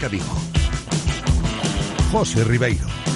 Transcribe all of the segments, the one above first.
Marca. José Ribeiro.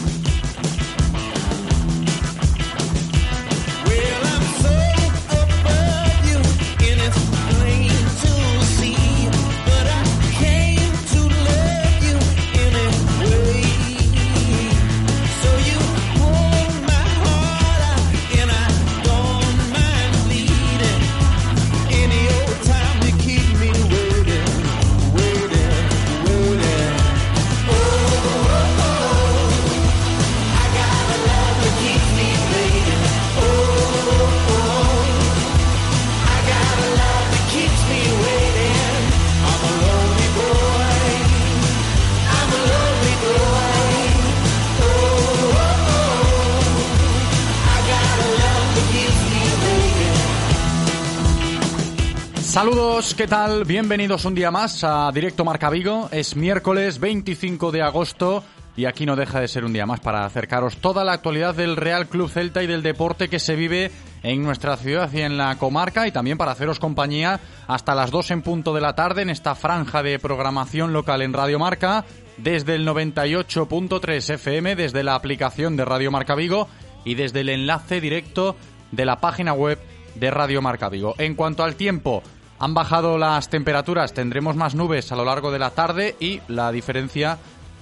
Saludos, ¿qué tal? Bienvenidos un día más a Directo Marca Vigo. Es miércoles 25 de agosto y aquí no deja de ser un día más para acercaros toda la actualidad del Real Club Celta y del deporte que se vive en nuestra ciudad y en la comarca y también para haceros compañía hasta las 2 en punto de la tarde en esta franja de programación local en Radio Marca desde el 98.3 FM, desde la aplicación de Radio Marca Vigo y desde el enlace directo de la página web de Radio Marca Vigo. En cuanto al tiempo, han bajado las temperaturas, tendremos más nubes a lo largo de la tarde y la diferencia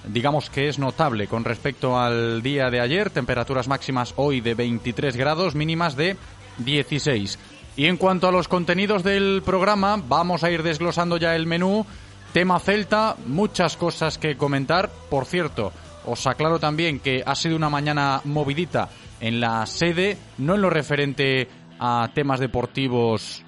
digamos que es notable con respecto al día de ayer, temperaturas máximas hoy de 23 grados, mínimas de 16. Y en cuanto a los contenidos del programa, vamos a ir desglosando ya el menú. Tema Celta, muchas cosas que comentar. Por cierto, os aclaro también que ha sido una mañana movidita en la sede, no en lo referente a temas deportivos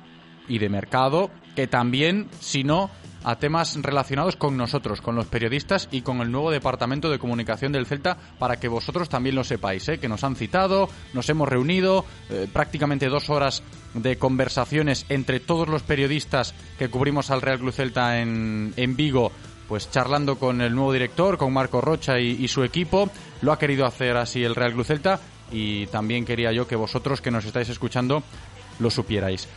y de mercado, que también, sino a temas relacionados con nosotros, con los periodistas y con el nuevo departamento de comunicación del Celta, para que vosotros también lo sepáis, ¿eh? que nos han citado, nos hemos reunido, eh, prácticamente dos horas de conversaciones entre todos los periodistas que cubrimos al Real Club Celta en, en Vigo, pues charlando con el nuevo director, con Marco Rocha y, y su equipo. Lo ha querido hacer así el Real Club Celta y también quería yo que vosotros que nos estáis escuchando lo supierais.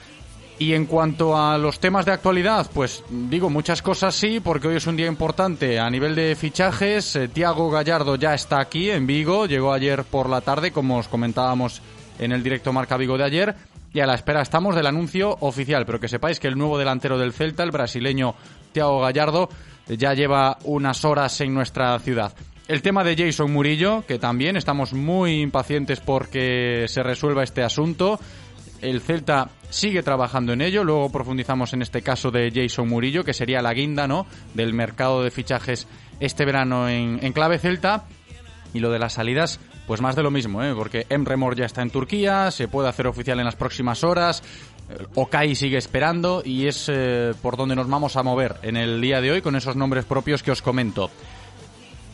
Y en cuanto a los temas de actualidad, pues digo muchas cosas sí, porque hoy es un día importante a nivel de fichajes. Eh, Tiago Gallardo ya está aquí en Vigo, llegó ayer por la tarde, como os comentábamos en el directo Marca Vigo de ayer, y a la espera estamos del anuncio oficial. Pero que sepáis que el nuevo delantero del Celta, el brasileño Tiago Gallardo, ya lleva unas horas en nuestra ciudad. El tema de Jason Murillo, que también estamos muy impacientes porque se resuelva este asunto. El Celta sigue trabajando en ello. Luego profundizamos en este caso de Jason Murillo, que sería la guinda ¿no? del mercado de fichajes este verano en, clave Celta. Y lo de las salidas, pues más de lo mismo, ¿eh? porque Emre Mor ya está en Turquía, se puede hacer oficial en las próximas horas. Eh, Okai sigue esperando y es eh, por donde nos vamos a mover en el día de hoy con esos nombres propios que os comento.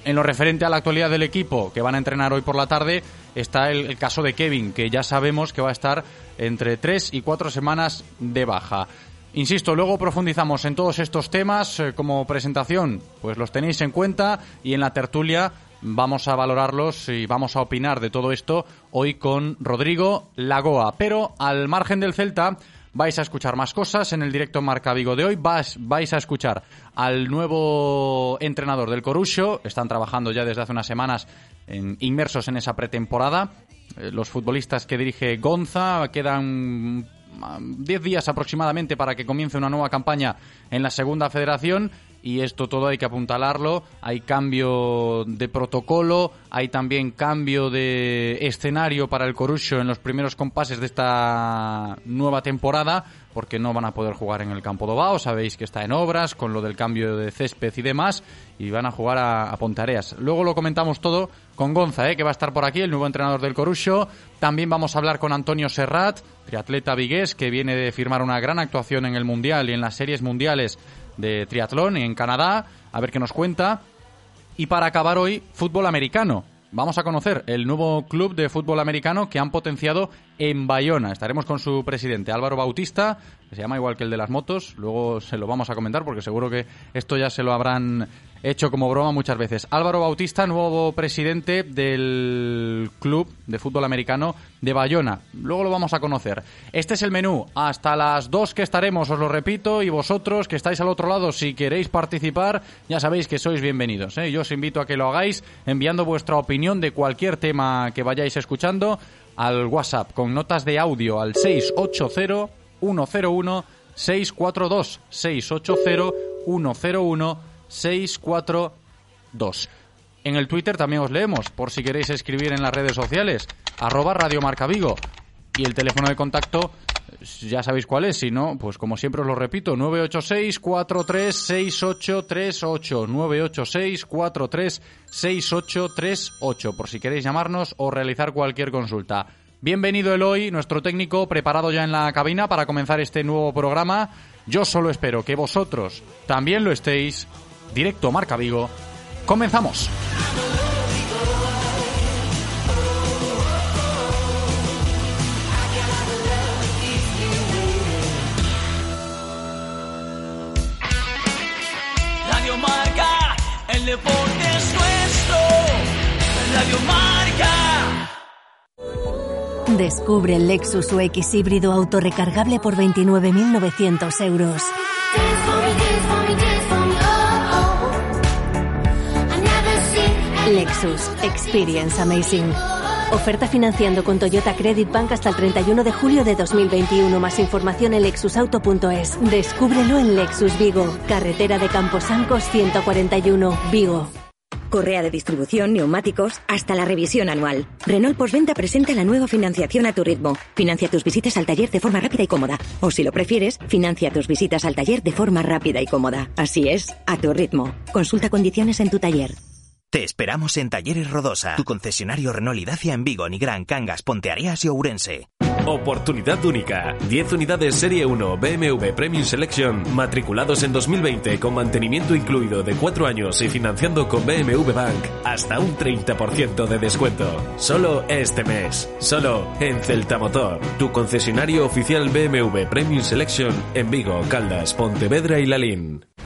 En lo referente a la actualidad del equipo que van a entrenar hoy por la tarde, está el, caso de Kevin, que ya sabemos que va a estar entre tres y cuatro semanas de baja. Insisto, luego profundizamos en todos estos temas eh, como presentación, pues los tenéis en cuenta y en la tertulia vamos a valorarlos y vamos a opinar de todo esto hoy con Rodrigo Lagoa. Pero al margen del Celta, vais a escuchar más cosas en el directo Marca Vigo de hoy. Vais, a escuchar al nuevo entrenador del Corusio. Están trabajando ya desde hace unas semanas en, inmersos en esa pretemporada. Eh, los futbolistas que dirige Gonza quedan 10 días aproximadamente para que comience una nueva campaña en la segunda federación y esto todo hay que apuntalarlo. Hay cambio de protocolo, hay también cambio de escenario para el Corusio en los primeros compases de esta nueva temporada, porque no van a poder jugar en el campo Dobao. Sabéis que está en obras con lo del cambio de césped y demás, y van a jugar a, a Pontareas. Luego lo comentamos todo con Gonza, ¿eh? que va a estar por aquí, el nuevo entrenador del Corusio. También vamos a hablar con Antonio Serrat, triatleta vigués, que viene de firmar una gran actuación en el Mundial y en las series mundiales de triatlón en Canadá, a ver qué nos cuenta. Y para acabar hoy, fútbol americano. Vamos a conocer el nuevo club de fútbol americano que han potenciado en Bayona. Estaremos con su presidente Álvaro Bautista, que se llama igual que el de las motos. Luego se lo vamos a comentar porque seguro que esto ya se lo habrán hecho como broma muchas veces. Álvaro Bautista, nuevo presidente del club de fútbol americano de Bayona. Luego lo vamos a conocer. Este es el menú. Hasta las dos que estaremos, os lo repito, y vosotros que estáis al otro lado, si queréis participar, ya sabéis que sois bienvenidos. ¿eh? Yo os invito a que lo hagáis enviando vuestra opinión de cualquier tema que vayáis escuchando al WhatsApp con notas de audio al 680 101 642 680 101 642. En el Twitter también os leemos, por si queréis escribir en las redes sociales, arroba Radio Marca Vigo. Y el teléfono de contacto, ya sabéis cuál es, si no, pues como siempre os lo repito, 986-436838, 986-436838, por si queréis llamarnos o realizar cualquier consulta. Bienvenido Eloy, nuestro técnico, preparado ya en la cabina para comenzar este nuevo programa. Yo solo espero que vosotros también lo estéis Directo Marca Vigo. Comenzamos. El deporte es nuestro. Radio Marca. Descubre el Lexus UX híbrido autorrecargable por 29.900 euros. Lexus Experience Amazing. Oferta financiando con Toyota Credit Bank hasta el 31 de julio de 2021. Más información en lexusauto.es. Descúbrelo en Lexus Vigo, carretera de Camposancos 141, Vigo. Correa de distribución, neumáticos, hasta la revisión anual. Renault Postventa presenta la nueva financiación a tu ritmo. Financia tus visitas al taller de forma rápida y cómoda. O si lo prefieres, financia tus visitas al taller de forma rápida y cómoda. Así es, a tu ritmo. Consulta condiciones en tu taller. Te esperamos en Talleres Rodosa, tu concesionario Renault y Dacia en Vigo, Nigrán, Cangas, Ponteareas y Ourense. Oportunidad única. 10 unidades Serie 1 BMW Premium Selection matriculados en 2020 con mantenimiento incluido de 4 años y financiando con BMW Bank hasta un 30% de descuento. Solo este mes. Solo en Celta Motor, tu concesionario oficial BMW Premium Selection en Vigo, Caldas, Pontevedra y Lalín.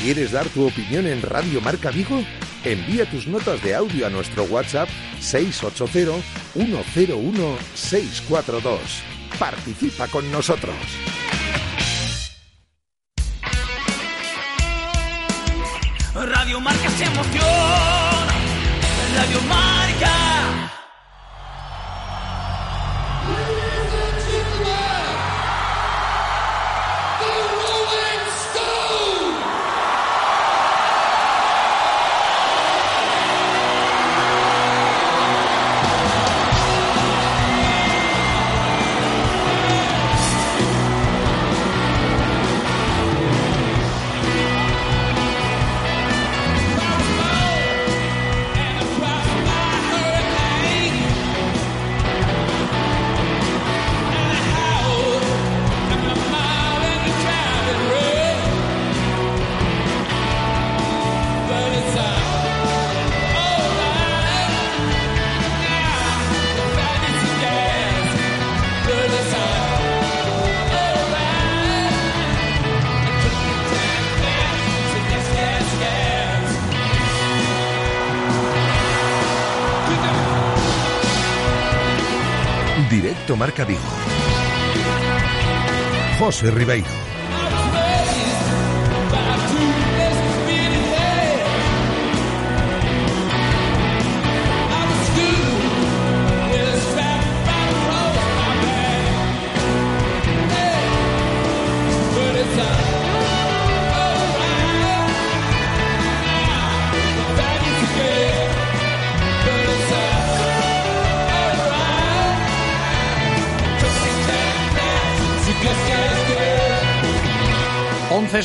¿Quieres dar tu opinión en Radio Marca Vigo? Envía tus notas de audio a nuestro WhatsApp 680-101-642. Participa con nosotros. Radio Marca se emociona. Radio Marca. José Ribeiro.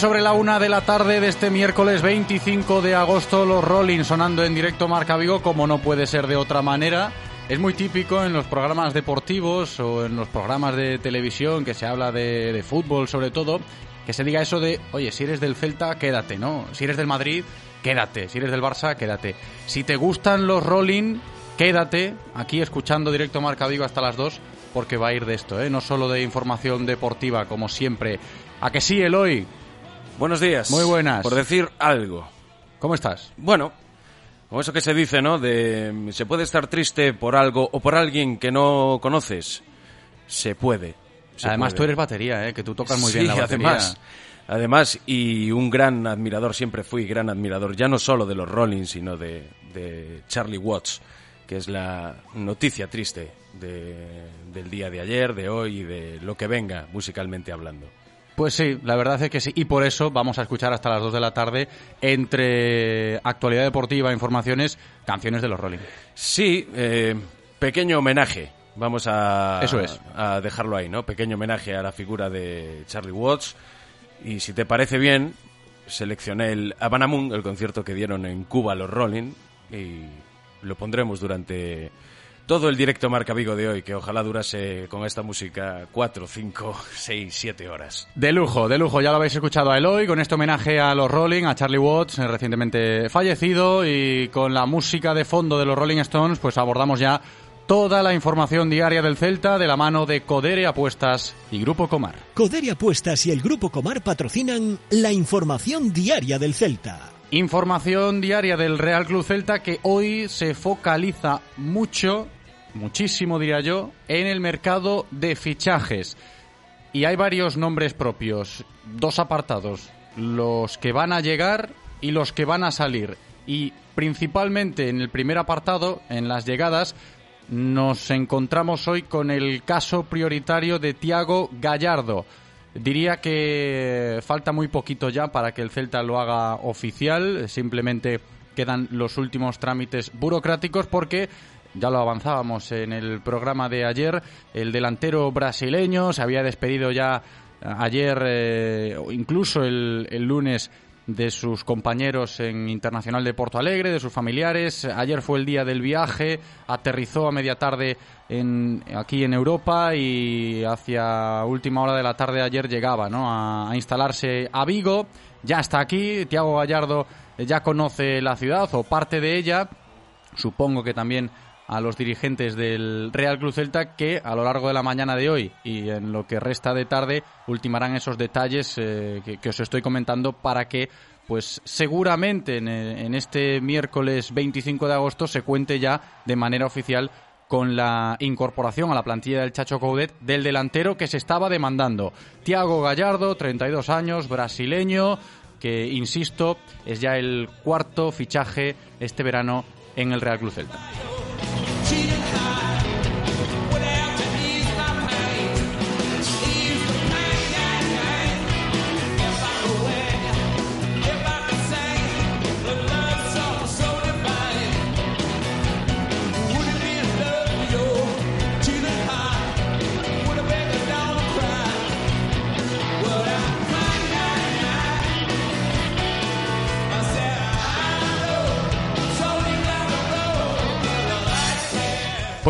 Sobre la una de la tarde de este miércoles 25 de agosto, los Rolling sonando en directo Marca Vigo, como no puede ser de otra manera. Es muy típico en los programas deportivos o en los programas de televisión que se habla de, de fútbol sobre todo, que se diga eso de, oye, si eres del Celta, quédate, ¿no? Si eres del Madrid, quédate. Si eres del Barça, quédate. Si te gustan los Rolling, quédate aquí escuchando directo Marca Vigo hasta las 2 porque va a ir de esto, ¿eh? No solo de información deportiva, como siempre. ¿A que sí, Eloy? Buenos días. Muy buenas. Por decir algo. ¿Cómo estás? Bueno, como eso que se dice, ¿no? De se puede estar triste por algo o por alguien que no conoces. Se puede. se además, puede. tú eres batería, ¿eh? Que tú tocas muy Sí, bien la batería. Además, además, y un gran admirador, siempre fui gran admirador, ya no solo de los Rolling, sino de, de Charlie Watts, que es la noticia triste de- del día de ayer, de hoy y de lo que venga musicalmente hablando. Pues sí, la verdad es que sí. Y por eso vamos a escuchar hasta las 2 de la tarde, entre actualidad deportiva, informaciones, canciones de los Rolling. Sí, eh, pequeño homenaje. Vamos a, Eso es. a dejarlo ahí, ¿no? Pequeño homenaje a la figura de Charlie Watts. Y si te parece bien, seleccioné el Havana Moon, el concierto que dieron en Cuba los Rolling, y lo pondremos durante todo el directo Marca Vigo de hoy, que ojalá durase con esta música 4, 5, 6, 7 horas. De lujo, de lujo. Ya lo habéis escuchado a Eloy con este homenaje a los Rolling, a Charlie Watts, eh, recientemente fallecido, y con la música de fondo de los Rolling Stones, pues abordamos ya toda la información diaria del Celta de la mano de Codere Apuestas y Grupo Comar. Codere Apuestas y el Grupo Comar patrocinan la información diaria del Celta. Información diaria del Real Club Celta que hoy se focaliza mucho, muchísimo diría yo, en el mercado de fichajes. Y hay varios nombres propios, dos apartados, los que van a llegar y los que van a salir. Y principalmente en el primer apartado, en las llegadas, nos encontramos hoy con el caso prioritario de Tiago Gallardo. Diría que falta muy poquito ya para que el Celta lo haga oficial, simplemente quedan los últimos trámites burocráticos porque ya lo avanzábamos en el programa de ayer, el delantero brasileño se había despedido ya ayer eh, incluso el lunes de sus compañeros en Internacional de Porto Alegre, de sus familiares. Ayer fue el día del viaje, aterrizó a media tarde en, aquí en Europa y hacia última hora de la tarde de ayer llegaba ¿no? a, a instalarse a Vigo. Ya está aquí, Tiago Gallardo ya conoce la ciudad o parte de ella. Supongo que también a los dirigentes del Real Club Celta que a lo largo de la mañana de hoy y en lo que resta de tarde ultimarán esos detalles eh, que, os estoy comentando para que pues seguramente en, eh, este miércoles 25 de agosto se cuente ya de manera oficial con la incorporación a la plantilla del Chacho Coudet del delantero que se estaba demandando. Tiago Gallardo, 32 años, brasileño, que, insisto, es ya el cuarto fichaje este verano en el Real Club Celta. cheating high.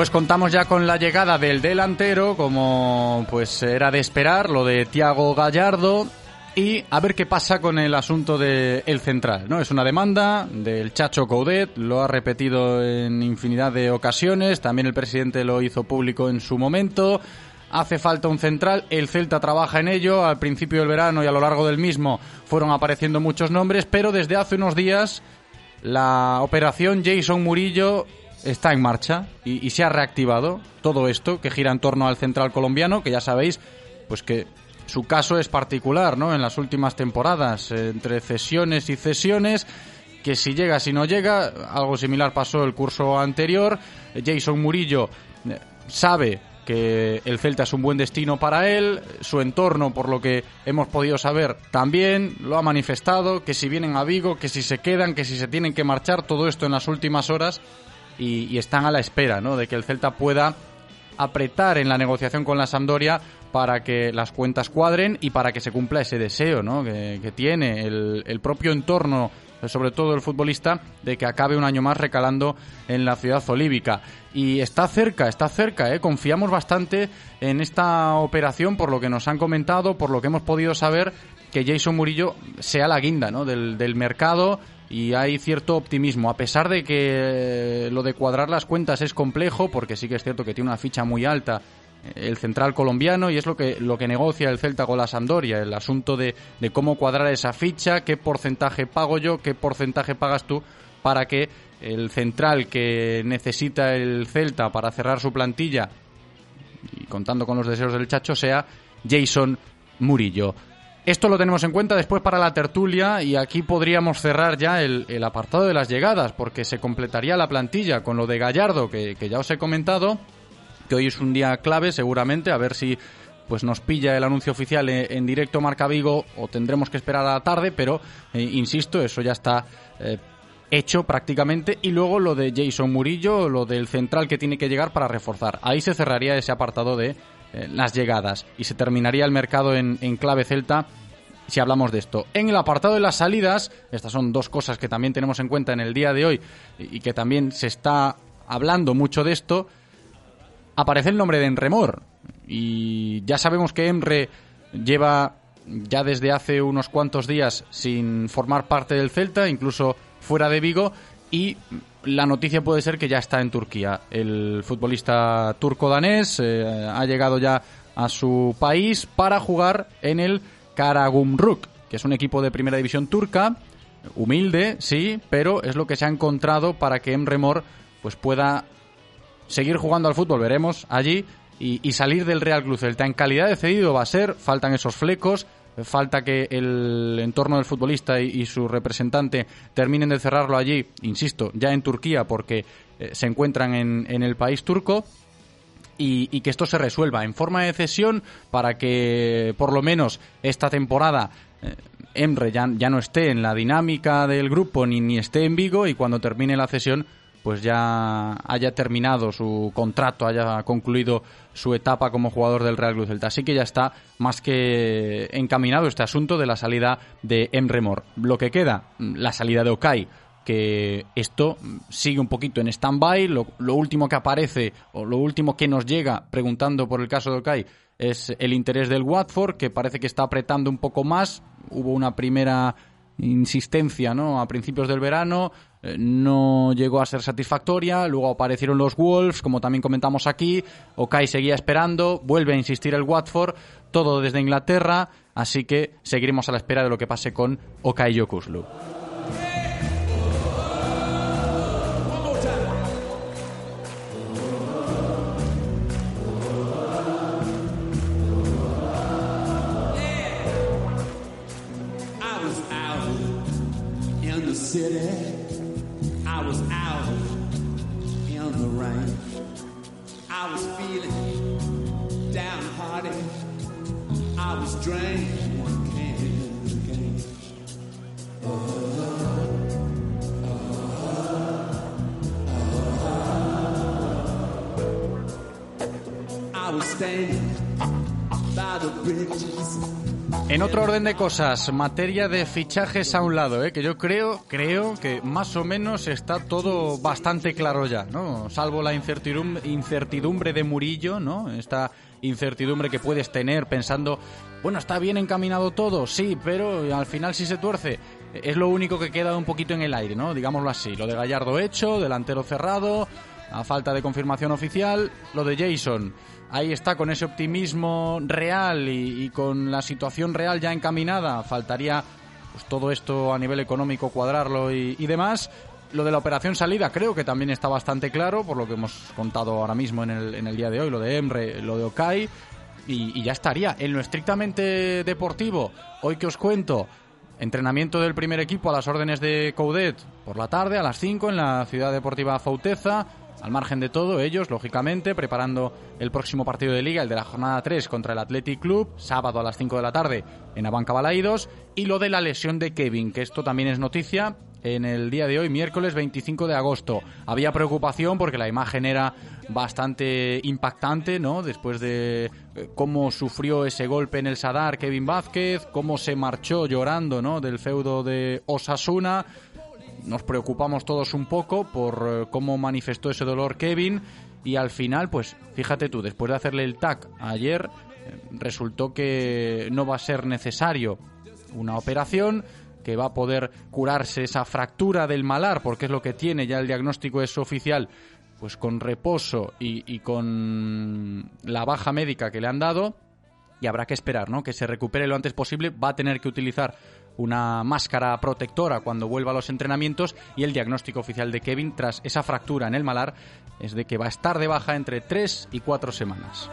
Pues contamos ya con la llegada del delantero, como pues era de esperar, lo de Tiago Gallardo. Y a ver qué pasa con el asunto del el central, ¿no? Es una demanda del Chacho Coudet, lo ha repetido en infinidad de ocasiones, también el presidente lo hizo público en su momento. Hace falta un central, el Celta trabaja en ello, al principio del verano y a lo largo del mismo fueron apareciendo muchos nombres, pero desde hace unos días la operación Jason Murillo está en marcha y, se ha reactivado todo esto que gira en torno al central colombiano, que ya sabéis, pues que su caso es particular, ¿no? En las últimas temporadas, eh, entre cesiones y cesiones, que si llega, si no llega, algo similar pasó el curso anterior. Jason Murillo eh, sabe que el Celta es un buen destino para él, su entorno, por lo que hemos podido saber, también lo ha manifestado, que si vienen a Vigo, que si se quedan, que si se tienen que marchar, todo esto en las últimas horas y, están a la espera ¿no? de que el Celta pueda apretar en la negociación con la Sampdoria para que las cuentas cuadren y para que se cumpla ese deseo ¿no? que, tiene el, propio entorno sobre todo el futbolista, de que acabe un año más recalando en la ciudad olívica. Y está cerca, está cerca, ¿eh? confiamos bastante en esta operación por lo que nos han comentado, por lo que hemos podido saber, que Jason Murillo sea la guinda ¿no? del mercado y hay cierto optimismo, a pesar de que lo de cuadrar las cuentas es complejo, porque sí que es cierto que tiene una ficha muy alta el central colombiano y es lo que, lo que negocia el Celta con la Sampdoria, el asunto de, de cómo cuadrar esa ficha, qué porcentaje pago yo, qué porcentaje pagas tú para que el central que necesita el Celta para cerrar su plantilla y contando con los deseos del Chacho sea Jason Murillo. Esto lo tenemos en cuenta después para la tertulia y aquí podríamos cerrar ya el, el apartado de las llegadas porque se completaría la plantilla con lo de Gallardo que, que ya os he comentado que hoy es un día clave seguramente, a ver si pues nos pilla el anuncio oficial en, directo Marca Vigo o tendremos que esperar a la tarde, pero eh, insisto, eso ya está eh, hecho prácticamente y luego lo de Jason Murillo, lo del central que tiene que llegar para reforzar. Ahí se cerraría ese apartado de las llegadas y se terminaría el mercado en, en clave celta si hablamos de esto. En el apartado de las salidas, estas son dos cosas que también tenemos en cuenta en el día de hoy y que también se está hablando mucho de esto aparece el nombre de Enremor. Y ya sabemos que Emre lleva ya desde hace unos cuantos días sin formar parte del Celta, incluso fuera de Vigo, y la noticia puede ser que ya está en Turquía. El futbolista turco-danés eh, ha llegado ya a su país para jugar en el Karagumruk, que es un equipo de primera división turca, humilde, sí, pero es lo que se ha encontrado para que Emre Mor pues pueda seguir jugando al fútbol, veremos allí, y, salir del Real Club Celta. En calidad de cedido va a ser, faltan esos flecos, falta que el entorno del futbolista y, su representante terminen de cerrarlo allí, insisto, ya en Turquía, porque eh, se encuentran en, en, el país turco. Y, que esto se resuelva en forma de cesión para que por lo menos esta temporada eh, Emre ya, ya, no esté en la dinámica del grupo ni, ni esté en Vigo y cuando termine la cesión pues ya haya terminado su contrato, haya concluido su etapa como jugador del Real Club Celta. Así que ya está más que encaminado este asunto de la salida de Emre Mor. Lo que queda, la salida de Okai, que esto sigue un poquito en stand-by. Lo, lo, último que aparece o lo último que nos llega preguntando por el caso de Okai es el interés del Watford, que parece que está apretando un poco más. Hubo una primera insistencia ¿no? a principios del verano, no llegó a ser satisfactoria, luego aparecieron los Wolves, como también comentamos aquí, Okai seguía esperando, vuelve a insistir el Watford, todo desde Inglaterra, así que seguiremos a la espera de lo que pase con Okai Yokuslu. En otro orden de cosas, materia de fichajes a un lado, ¿eh? que yo creo, creo que más o menos está todo bastante claro ya, ¿no? Salvo la incertidumbre, incertidumbre de Murillo, ¿no? Esta incertidumbre que puedes tener pensando, bueno, está bien encaminado todo, sí, pero al final si se tuerce. Es lo único que queda un poquito en el aire, ¿no? Digámoslo así. Lo de Gallardo hecho, delantero cerrado, a falta de confirmación oficial, lo de Jason ahí está con ese optimismo real y, con la situación real ya encaminada. Faltaría pues, todo esto a nivel económico cuadrarlo y, demás. Lo de la operación salida creo que también está bastante claro, por lo que hemos contado ahora mismo en el, día de hoy, lo de Emre, lo de Okai, y, y ya estaría. En lo estrictamente deportivo, hoy que os cuento, entrenamiento del primer equipo a las órdenes de Coudet por la tarde, a las 5 en la Ciudad Deportiva Fauteza, al margen de todo, ellos, lógicamente, preparando el próximo partido de liga, el de la jornada 3 contra el Athletic Club, sábado a las 5 de la tarde en Abanca Balaídos, y lo de la lesión de Kevin, que esto también es noticia, en el día de hoy, miércoles 25 de agosto. Había preocupación porque la imagen era bastante impactante, ¿no? Después de eh, cómo sufrió ese golpe en el Sadar Kevin Vázquez, cómo se marchó llorando, ¿no? Del feudo de Osasuna. Nos preocupamos todos un poco por eh, cómo manifestó ese dolor Kevin y al final, pues fíjate tú, después de hacerle el TAC ayer, eh, resultó que no va a ser necesario una operación, que va a poder curarse esa fractura del malar, porque es lo que tiene, ya el diagnóstico es oficial, pues con reposo y, con la baja médica que le han dado, y habrá que esperar, ¿no? Que se recupere lo antes posible, va a tener que utilizar una máscara protectora cuando vuelva a los entrenamientos y el diagnóstico oficial de Kevin tras esa fractura en el malar es de que va a estar de baja entre tres y cuatro semanas.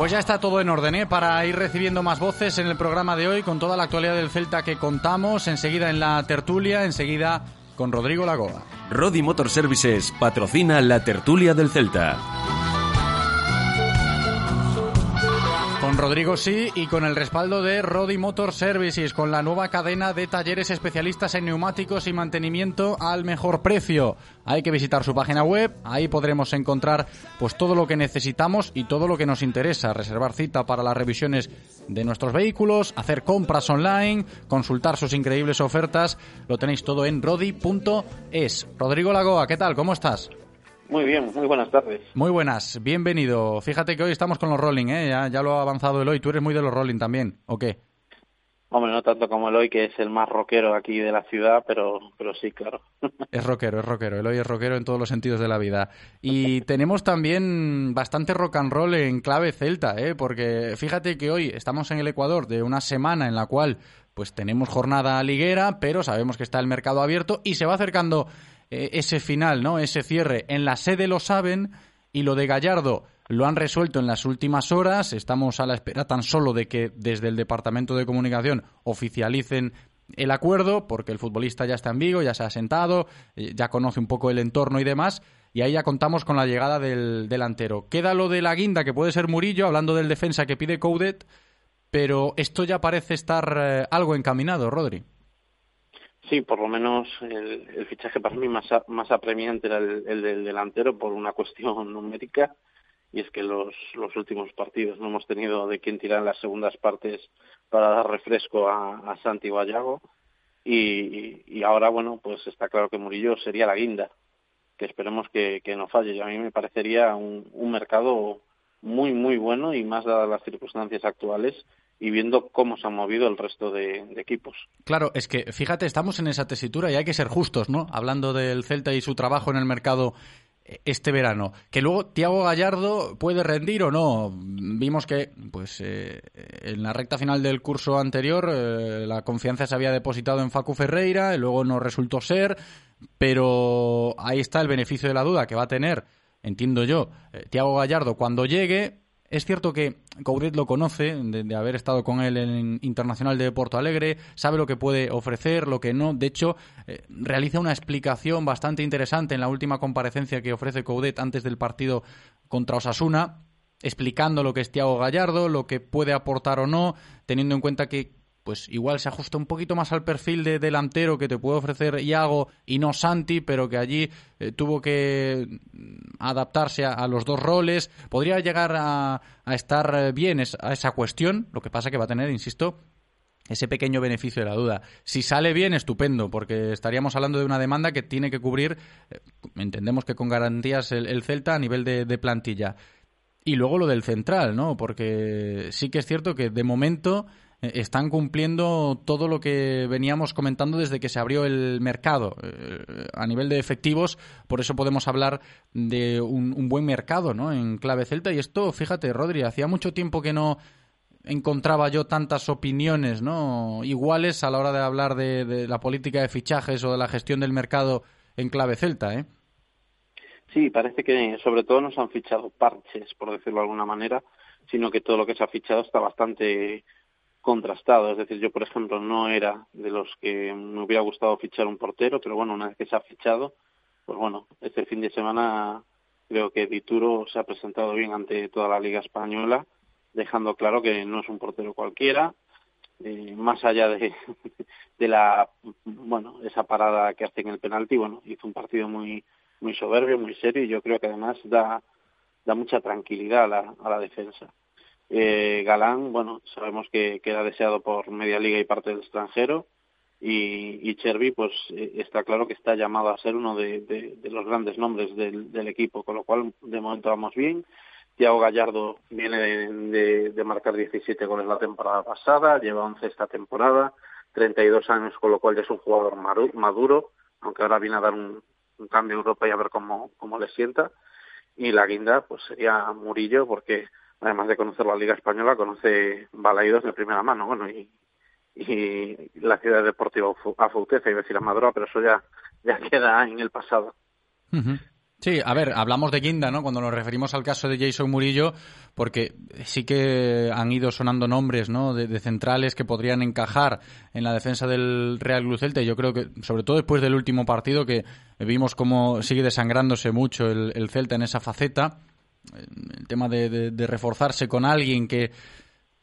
Pues ya está todo en orden, ¿eh? Para ir recibiendo más voces en el programa de hoy, con toda la actualidad del Celta que contamos, enseguida en la tertulia, enseguida con Rodrigo Lagoa. Rodi Motor Services patrocina la tertulia del Celta. Con Rodrigo sí y con el respaldo de Rodi Motor Services, con la nueva cadena de talleres especialistas en neumáticos y mantenimiento al mejor precio. Hay que visitar su página web, ahí podremos encontrar pues todo lo que necesitamos y todo lo que nos interesa, reservar cita para las revisiones de nuestros vehículos, hacer compras online, consultar sus increíbles ofertas, lo tenéis todo en rodi.es. Rodrigo Lagoa, ¿qué tal? ¿Cómo estás? Muy bien, muy buenas tardes. Muy buenas, bienvenido. Fíjate que hoy estamos con los Rolling, ¿eh? Ya, ya lo ha avanzado Eloy. ¿Tú eres muy de los Rolling también, o qué? Hombre, no tanto como Eloy, que es el más rockero aquí de la ciudad, pero, pero sí, claro. Es rockero, es rockero. Eloy es rockero en todos los sentidos de la vida. Y tenemos también bastante rock and roll en clave celta, ¿eh? Porque fíjate que hoy estamos en el Ecuador de una semana en la cual pues tenemos jornada liguera, pero sabemos que está el mercado abierto y se va acercando eh, ese final, ¿no? Ese cierre. En la sede lo saben y lo de Gallardo lo han resuelto en las últimas horas. Estamos a la espera tan solo de que desde el Departamento de Comunicación oficialicen el acuerdo, porque el futbolista ya está en Vigo, ya se ha sentado, eh, ya conoce un poco el entorno y demás. Y ahí ya contamos con la llegada del delantero. Queda lo de la guinda, que puede ser Murillo, hablando del defensa que pide Coudet, pero esto ya parece estar eh, algo encaminado, Rodri. Sí, por lo menos el, fichaje para mí más, más apremiante era el, del delantero por una cuestión numérica y es que los, los últimos partidos no hemos tenido de quién tirar en las segundas partes para dar refresco a, a Santi Vallago y, y, ahora, bueno, pues está claro que Murillo sería la guinda, que esperemos que, que no falle. Y a mí me parecería un, un mercado muy, muy bueno y más dadas las circunstancias actuales y viendo cómo se han movido el resto de, equipos. Claro, es que fíjate, estamos en esa tesitura y hay que ser justos, ¿no? Hablando del Celta y su trabajo en el mercado eh, este verano. Que luego Tiago Gallardo puede rendir o no. Vimos que, pues, eh, en la recta final del curso anterior, eh, la confianza se había depositado en Facu Ferreira, y luego no resultó ser, pero ahí está el beneficio de la duda que va a tener, entiendo yo, Tiago Gallardo cuando llegue es cierto que Coudet lo conoce, de, haber estado con él en Internacional de Porto Alegre, sabe lo que puede ofrecer, lo que no. De hecho, eh, realiza una explicación bastante interesante en la última comparecencia que ofrece Coudet antes del partido contra Osasuna, explicando lo que es Thiago Gallardo, lo que puede aportar o no, teniendo en cuenta que pues igual se ajusta un poquito más al perfil de delantero que te puede ofrecer Iago y no Santi, pero que allí eh, tuvo que mm, adaptarse a, los dos roles. Podría llegar a, estar bien a esa cuestión, lo que pasa que va a tener, insisto, ese pequeño beneficio de la duda. Si sale bien, estupendo, porque estaríamos hablando de una demanda que tiene que cubrir, eh, entendemos que con garantías el, Celta a nivel de, de plantilla. Y luego lo del central, ¿no? Porque sí que es cierto que de momento eh, están cumpliendo todo lo que veníamos comentando desde que se abrió el mercado. Eh, a nivel de efectivos, por eso podemos hablar de un, buen mercado ¿no? en clave celta. Y esto, fíjate, Rodri, hacía mucho tiempo que no encontraba yo tantas opiniones ¿no? iguales a la hora de hablar de, la política de fichajes o de la gestión del mercado en clave celta, ¿eh? Sí, parece que sobre todo no se han fichado parches, por decirlo de alguna manera, sino que todo lo que se ha fichado está bastante contrastado. Es decir, yo, por ejemplo, no era de los que me hubiera gustado fichar un portero, pero bueno, una vez que se ha fichado, pues bueno, este fin de semana creo que Dituro se ha presentado bien ante toda la Liga Española, dejando claro que no es un portero cualquiera, eh, más allá de, de la, bueno, esa parada que hace en el penalti, bueno, hizo un partido muy muy soberbio, muy serio y yo creo que además da, da mucha tranquilidad a la, a la defensa. Eh, Galán, bueno, sabemos que queda deseado por media liga y parte del extranjero y, y Chervi, pues eh, está claro que está llamado a ser uno de, los grandes nombres del, equipo, con lo cual de momento vamos bien. Tiago Gallardo viene de, marcar 17 goles la temporada pasada, lleva 11 esta temporada, 32 años, con lo cual ya es un jugador maduro, aunque ahora viene a dar un, cambio en Europa y a ver cómo, cómo le sienta. Y la guinda, pues sería Murillo, porque además de conocer la Liga Española, conoce Balaidos de primera mano, bueno, y, y la ciudad deportiva Afauteza, y decir a Madroa, pero eso ya, ya queda en el pasado. Sí, a ver, hablamos de Guinda, ¿no? Cuando nos referimos al caso de Jason Murillo, porque sí que han ido sonando nombres, ¿no? De, centrales que podrían encajar en la defensa del Real Club Celta. Yo creo que, sobre todo después del último partido, que vimos cómo sigue desangrándose mucho el, Celta en esa faceta, el tema de, reforzarse con alguien que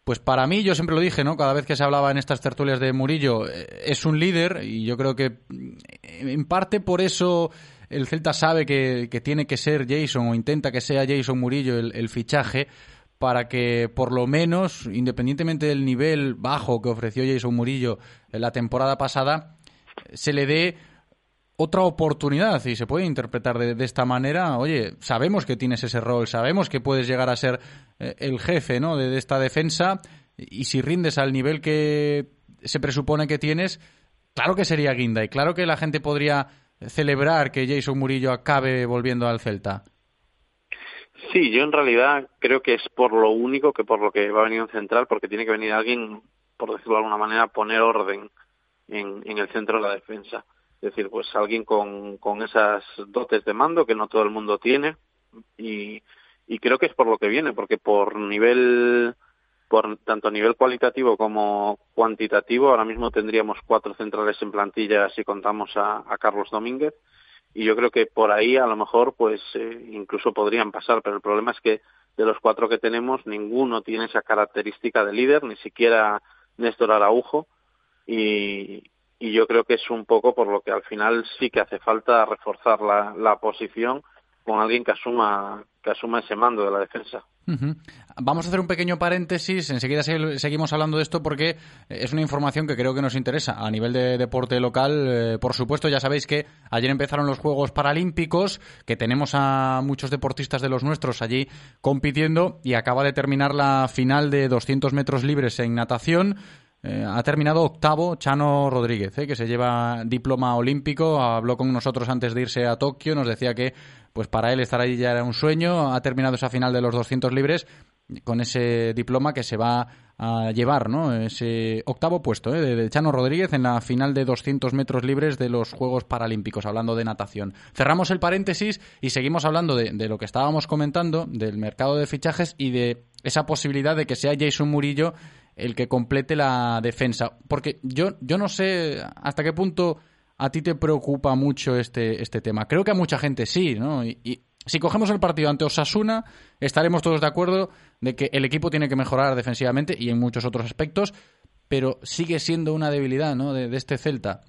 pues para mí, yo siempre lo dije, ¿no? Cada vez que se hablaba en estas tertulias de Murillo, eh, es un líder y yo creo que en parte por eso el Celta sabe que, tiene que ser Jason o intenta que sea Jason Murillo el, fichaje para que por lo menos, independientemente del nivel bajo que ofreció Jason Murillo en la temporada pasada, se le dé otra oportunidad y se puede interpretar de, esta manera. Oye, sabemos que tienes ese rol, sabemos que puedes llegar a ser eh, el jefe ¿no? de, esta defensa y si rindes al nivel que se presupone que tienes, claro que sería guinda y claro que la gente podría celebrar que Jason Murillo acabe volviendo al Celta? Sí, yo en realidad creo que es por lo único que por lo que va a venir un central, porque tiene que venir alguien, por decirlo de alguna manera, a poner orden en, en el centro de la defensa. Es decir, pues alguien con, con esas dotes de mando que no todo el mundo tiene y, creo que es por lo que viene, porque por nivel por tanto nivel cualitativo como cuantitativo, ahora mismo tendríamos cuatro centrales en plantilla si contamos a, Carlos Domínguez. Y yo creo que por ahí a lo mejor pues eh, incluso podrían pasar, pero el problema es que de los cuatro que tenemos ninguno tiene esa característica de líder, ni siquiera Néstor Araujo. Y, y yo creo que es un poco por lo que al final sí que hace falta reforzar la, la posición con alguien que asuma que asuma ese mando de la defensa. Vamos a hacer un pequeño paréntesis, enseguida seguimos hablando de esto porque es una información que creo que nos interesa a nivel de deporte local. Eh, por supuesto, ya sabéis que ayer empezaron los Juegos Paralímpicos, que tenemos a muchos deportistas de los nuestros allí compitiendo y acaba de terminar la final de 200 metros libres en natación. Eh, ha terminado octavo Chano Rodríguez, eh, que se lleva diploma olímpico. Habló con nosotros antes de irse a Tokio. Nos decía que pues para él estar allí ya era un sueño. Ha terminado esa final de los 200 libres con ese diploma que se va a llevar, ¿no? Ese octavo puesto ¿eh? de Chano Rodríguez en la final de 200 metros libres de los Juegos Paralímpicos, hablando de natación. Cerramos el paréntesis y seguimos hablando de, de lo que estábamos comentando, del mercado de fichajes y de esa posibilidad de que sea Jason Murillo el que complete la defensa. Porque yo, yo no sé hasta qué punto a ti te preocupa mucho este, este tema. Creo que a mucha gente sí, ¿no? Y, si cogemos el partido ante Osasuna, estaremos todos de acuerdo de que el equipo tiene que mejorar defensivamente y en muchos otros aspectos, pero sigue siendo una debilidad, ¿no? De, este Celta.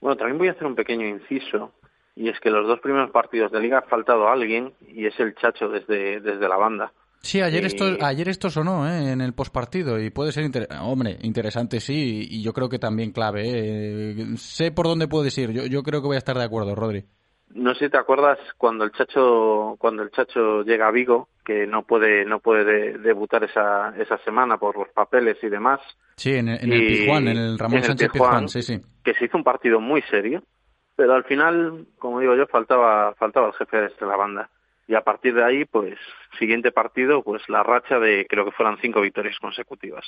Bueno, también voy a hacer un pequeño inciso, y es que los dos primeros partidos de liga ha faltado alguien, y es el Chacho desde, desde la banda. Sí, ayer esto, ayer esto sonó ¿eh? en el postpartido y puede ser, hombre, interesante sí, y yo creo que también clave. ¿eh? Sé por dónde puedes ir, yo, yo creo que voy a estar de acuerdo, Rodri. No sé si te acuerdas cuando el Chacho cuando el Chacho llega a Vigo, que no puede no puede debutar esa esa semana por los papeles y demás. Sí, en, el Pizjuán, en el Ramón Sánchez Pizjuán, sí, sí. Que se hizo un partido muy serio, pero al final, como digo yo, faltaba faltaba el jefe de la banda y a partir de ahí, pues, siguiente partido, pues la racha de creo que fueran cinco victorias consecutivas.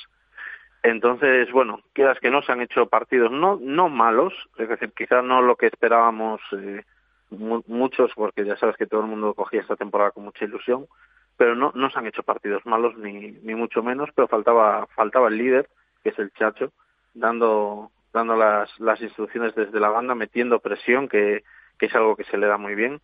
Entonces, bueno, quedas que no se han hecho partidos no no malos, es decir, quizás no lo que esperábamos eh, muchos, porque ya sabes que todo el mundo cogía esta temporada con mucha ilusión, pero no, no se han hecho partidos malos ni, ni mucho menos, pero faltaba faltaba el líder, que es el Chacho, dando dando las, las instrucciones desde la banda, metiendo presión, que, que es algo que se le da muy bien.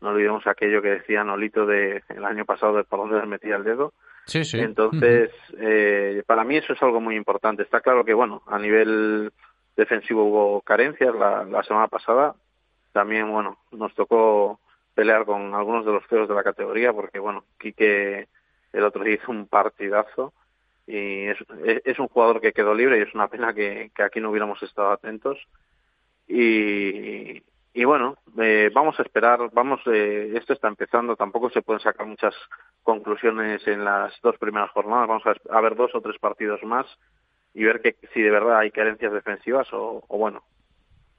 No olvidemos aquello que decía Nolito de, el año pasado de por dónde le metía el dedo. Sí, sí. Entonces, eh, para mí eso es algo muy importante. Está claro que, bueno, a nivel defensivo hubo carencias la, la semana pasada. También, bueno, nos tocó pelear con algunos de los feos de la categoría porque, bueno, Quique el otro día hizo un partidazo y es, es un jugador que quedó libre y es una pena que, que aquí no hubiéramos estado atentos. Y, y bueno, eh, vamos a esperar, vamos, eh, esto está empezando, tampoco se pueden sacar muchas conclusiones en las dos primeras jornadas, vamos a, ver dos o tres partidos más y ver que si de verdad hay carencias defensivas o, o bueno,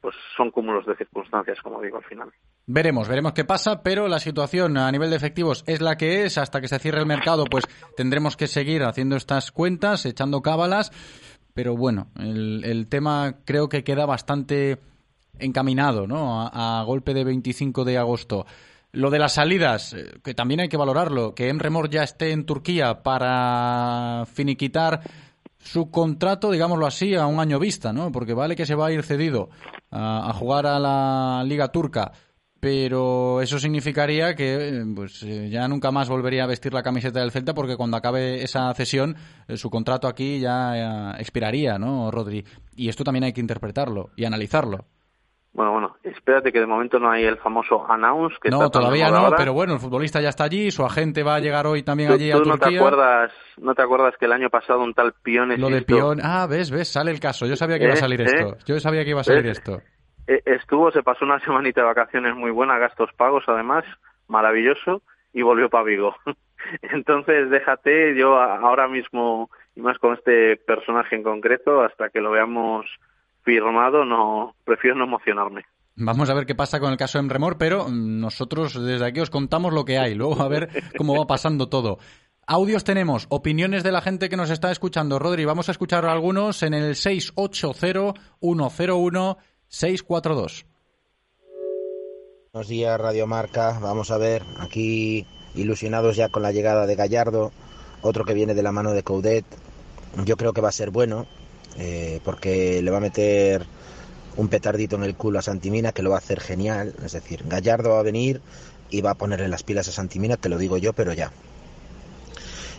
pues son cúmulos de circunstancias, como digo al final. Veremos, veremos qué pasa, pero la situación a nivel de efectivos es la que es. Hasta que se cierre el mercado, pues tendremos que seguir haciendo estas cuentas, echando cábalas. Pero bueno, el, el tema creo que queda bastante encaminado, ¿no? A, golpe de 25 de agosto. Lo de las salidas, eh, que también hay que valorarlo, que Emremor ya esté en Turquía para finiquitar su contrato, digámoslo así, a un año vista, ¿no? Porque vale que se va a ir cedido a, jugar a la Liga Turca, pero eso significaría que pues eh, ya nunca más volvería a vestir la camiseta del Celta porque cuando acabe esa cesión eh, su contrato aquí ya expiraría, ¿no, Rodri? Y esto también hay que interpretarlo y analizarlo. Bueno, bueno, espérate que de momento no hay el famoso announce. Que no, todavía no, pero bueno, el futbolista ya está allí, su agente va a llegar hoy también allí a Turquía. No te, acuerdas, ¿No te acuerdas que el año pasado un tal Pione... Lo de Pione, ah, ves, ves, sale el caso. Yo sabía que iba a ¿Eh? salir esto. ¿Eh? Yo sabía que iba a salir esto. Eh, estuvo, se pasó una semanita de vacaciones muy buena, gastos pagos además, maravilloso, y volvió para Vigo. Entonces, déjate, yo ahora mismo, y más con este personaje en concreto, hasta que lo veamos firmado, no prefiero no emocionarme. Vamos a ver qué pasa con el caso de Emremor, pero nosotros desde aquí os contamos lo que hay, luego a ver cómo va pasando todo. Audios tenemos, opiniones de la gente que nos está escuchando. Rodri, vamos a escuchar algunos en el 680-101-642. Buenos días, Radio Marca. Vamos a ver, aquí ilusionados ya con la llegada de Gallardo, otro que viene de la mano de Coudet. Yo creo que va a ser bueno. Eh, porque le va a meter un petardito en el culo a Santimina que lo va a hacer genial. Es decir, Gallardo va a venir y va a ponerle las pilas a Santimina, te lo digo yo, pero ya.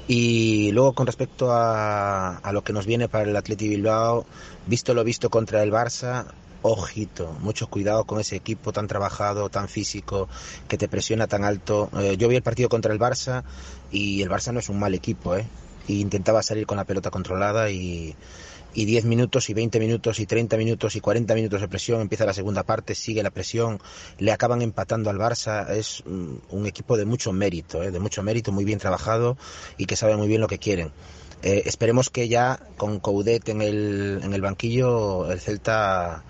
Y luego con respecto a, a lo que nos viene para el Atleti Bilbao, visto lo visto contra el Barça, ojito, mucho cuidado con ese equipo tan trabajado, tan físico, que te presiona tan alto. Eh, yo vi el partido contra el Barça y el Barça no es un mal equipo, ¿eh? Y intentaba salir con la pelota controlada y y 10 minutos y 20 minutos y 30 minutos y 40 minutos de presión, empieza la segunda parte, sigue la presión, le acaban empatando al Barça, es un equipo de mucho mérito, ¿eh? de mucho mérito, muy bien trabajado y que sabe muy bien lo que quieren. Eh, esperemos que ya con Coudet en el, en el banquillo el Celta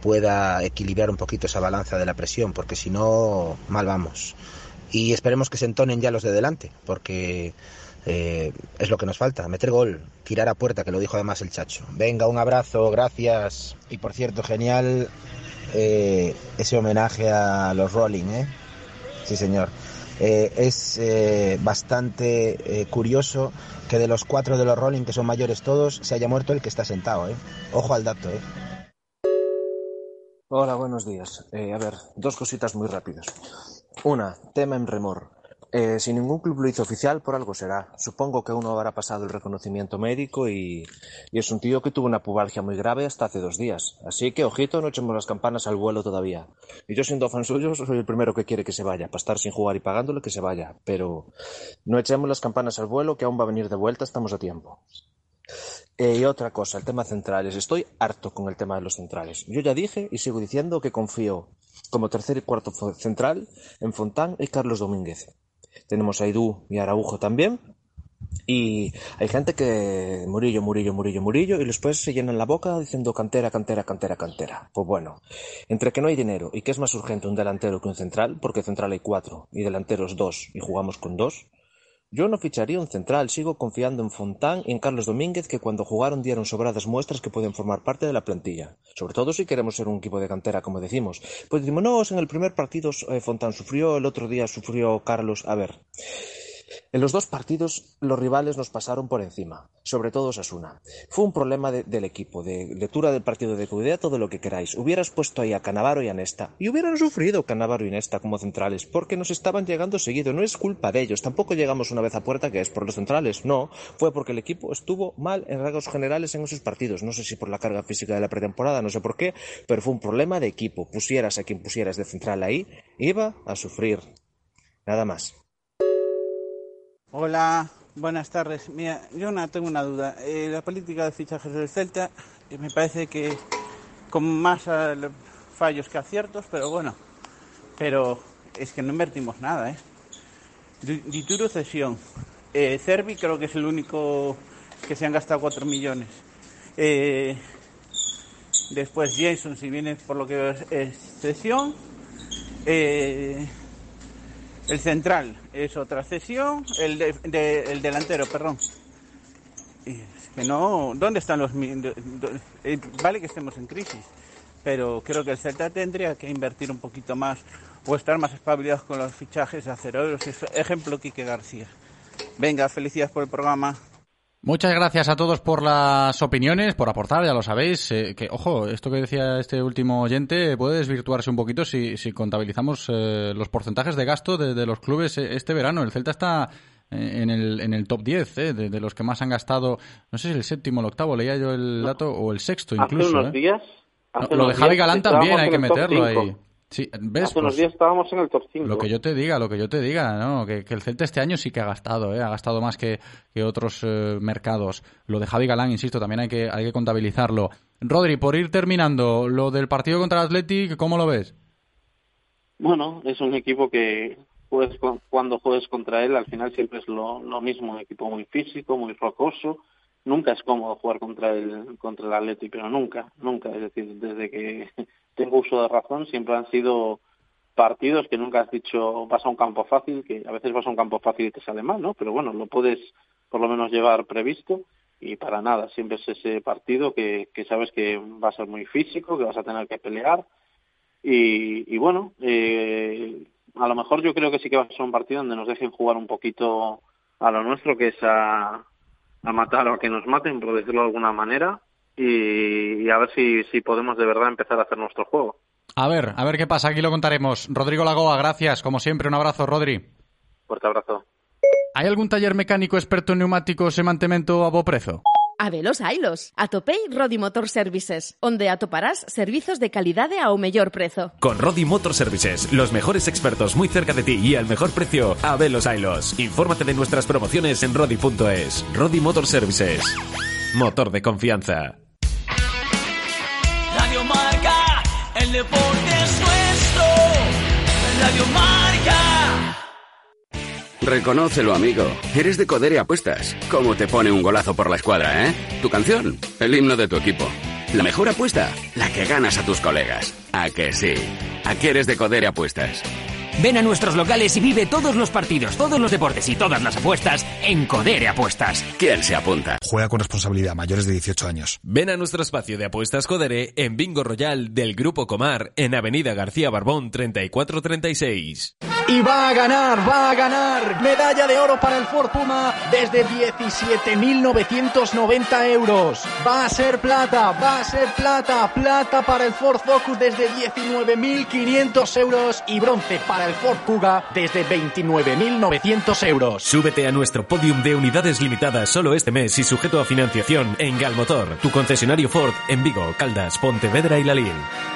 pueda equilibrar un poquito esa balanza de la presión, porque si no, mal vamos. Y esperemos que se entonen ya los de delante, porque eh, es lo que nos falta, meter gol, tirar a puerta, que lo dijo además el Chacho. Venga, un abrazo, gracias. Y por cierto, genial eh, ese homenaje a los Rolling, ¿eh? Sí, señor. Eh, es bastante curioso que de los cuatro de los Rolling, que son mayores todos, se haya muerto el que está sentado, ¿eh? Ojo al dato, ¿eh? Hola, buenos días. a ver, dos cositas muy rápidas. Una, tema en remor. Eh, si ningún club lo hizo oficial, por algo será. Supongo que uno habrá pasado el reconocimiento médico y, es un tío que tuvo una pubalgia muy grave hasta hace dos días. Así que, ojito, no echemos las campanas al vuelo todavía. Y yo siendo fan suyo, soy el primero que quiere que se vaya. Para estar sin jugar y pagándole, que se vaya. Pero no echemos las campanas al vuelo, que aún va a venir de vuelta, estamos a tiempo. Eh, y otra cosa, el tema centrales. Estoy harto con el tema de los centrales. Yo ya dije y sigo diciendo que confío como tercer y cuarto central en Fontán y Carlos Domínguez tenemos a Idú y Araujo también. Y hay gente que Murillo, Murillo, Murillo, Murillo, y después se llenan la boca diciendo cantera, cantera, cantera, cantera. Pues bueno, entre que no hay dinero y que es más urgente un delantero que un central, porque central hay cuatro y delanteros dos y jugamos con dos, Yo no ficharía un central, sigo confiando en Fontán y en Carlos Domínguez que cuando jugaron dieron sobradas muestras que pueden formar parte de la plantilla. Sobre todo si queremos ser un equipo de cantera, como decimos. Pues decimos, no, en el primer partido eh, Fontán sufrió, el otro día sufrió Carlos. A ver, en los dos partidos los rivales nos pasaron por encima, sobre todo Sasuna. Fue un problema de- del equipo, de lectura del partido de Cudea, todo lo que queráis. Hubieras puesto ahí a Canavaro y a Nesta, y hubieran sufrido Canavaro y Nesta como centrales, porque nos estaban llegando seguido. No es culpa de ellos, tampoco llegamos una vez a puerta que es por los centrales, no. Fue porque el equipo estuvo mal en rasgos generales en esos partidos. No sé si por la carga física de la pretemporada, no sé por qué, pero fue un problema de equipo. Pusieras a quien pusieras de central ahí, iba a sufrir. Nada más. Hola, buenas tardes. Mira, yo una, tengo una duda. Eh, la política de fichajes del Celta eh, me parece que con más eh, fallos que aciertos, pero bueno. Pero es que no invertimos nada, ¿eh? Di- Dituro cesión. Eh, Cervi creo que es el único que se han gastado 4 millones. Eh, después Jason, si viene por lo que es- es cesión. Eh, el central es otra cesión, el, de- el delantero, perdón. Que no, ¿dónde están los... eh, vale que estemos en crisis, pero creo que el Celta tendría que invertir un poquito más o estar más espabilados con los fichajes de acereros. Ejemplo, Quique García. Venga, felicidades por el programa. Muchas gracias a todos por las opiniones, por aportar, ya lo sabéis. eh, que, ojo, esto que decía este último oyente puede desvirtuarse un poquito si, si contabilizamos eh, los porcentajes de gasto de, de los clubes eh, este verano. El Celta está eh, en el, en el top 10 eh, de, de los que más han gastado. No sé si el séptimo o el octavo, leía yo el dato, o el sexto Hace incluso. unos eh. días... No, hace lo de unos Javi Galán también hay que meterlo ahí. Cinco. Sí, ¿ves? Hace unos Pues- días estábamos en el top 5. Lo que yo te diga, lo que yo te diga, ¿no? Que, que el Celta este año sí que ha gastado, ¿eh? Ha gastado más que, que otros eh, mercados. Lo de Javi Galán, insisto, también hay que, hay que contabilizarlo. Rodri, por ir terminando, lo del partido contra el Athletic, ¿cómo lo ves? Bueno, es un equipo que juegues cuando juegues contra él, al final siempre es lo, lo mismo, un equipo muy físico, muy rocoso. Nunca es cómodo jugar contra el contra el Atleti, pero nunca, nunca. Es decir, desde que tengo uso de razón, siempre han sido partidos que nunca has dicho vas a un campo fácil, que a veces vas a un campo fácil y te sale mal, ¿no? Pero bueno, lo puedes por lo menos llevar previsto y para nada, siempre es ese partido que, que sabes que va a ser muy físico, que vas a tener que pelear y, y bueno, eh, a lo mejor yo creo que sí que va a ser un partido donde nos dejen jugar un poquito a lo nuestro, que es a, matar o a que nos maten, por decirlo de alguna manera, y, y a ver si, si podemos de verdad empezar a hacer nuestro juego. A ver, a ver qué pasa, aquí lo contaremos. Rodrigo Lagoa, gracias, como siempre, un abrazo, Rodri. Fuerte abrazo. Hay algún taller mecánico experto en neumáticos e mantemento a bo prezo? Habelos hailos. Atopei Rodi Motor Services, onde atoparás servizos de calidade ao mellor prezo. Con Rodi Motor Services, los mejores expertos muy cerca de ti y al mejor precio, a velos ailos. Infórmate de nuestras promociones en rodi.es. Rodi Motor Services. Motor de confianza. El deporte es nuestro. Marca. Reconócelo, amigo. Eres de Codere Apuestas. ¿Cómo te pone un golazo por la escuadra, eh? Tu canción, el himno de tu equipo. La mejor apuesta, la que ganas a tus colegas. ¿A que sí? ¿A qué eres de Codere Apuestas? Ven a nuestros locales y vive todos los partidos, todos los deportes y todas las apuestas en Codere Apuestas. ¿Quién se apunta? Juega con responsabilidad, mayores de 18 años. Ven a nuestro espacio de apuestas Codere en Bingo Royal del Grupo Comar en Avenida García Barbón 3436. Y va a ganar, va a ganar. Medalla de oro para el Ford Puma desde 17.990 euros. Va a ser plata, va a ser plata. Plata para el Ford Focus desde 19.500 euros y bronce para el Ford Kuga desde 29.900 euros. Súbete a nuestro podium de unidades limitadas solo este mes y sujeto a financiación en Galmotor, tu concesionario Ford en Vigo, Caldas, Pontevedra y Lalín.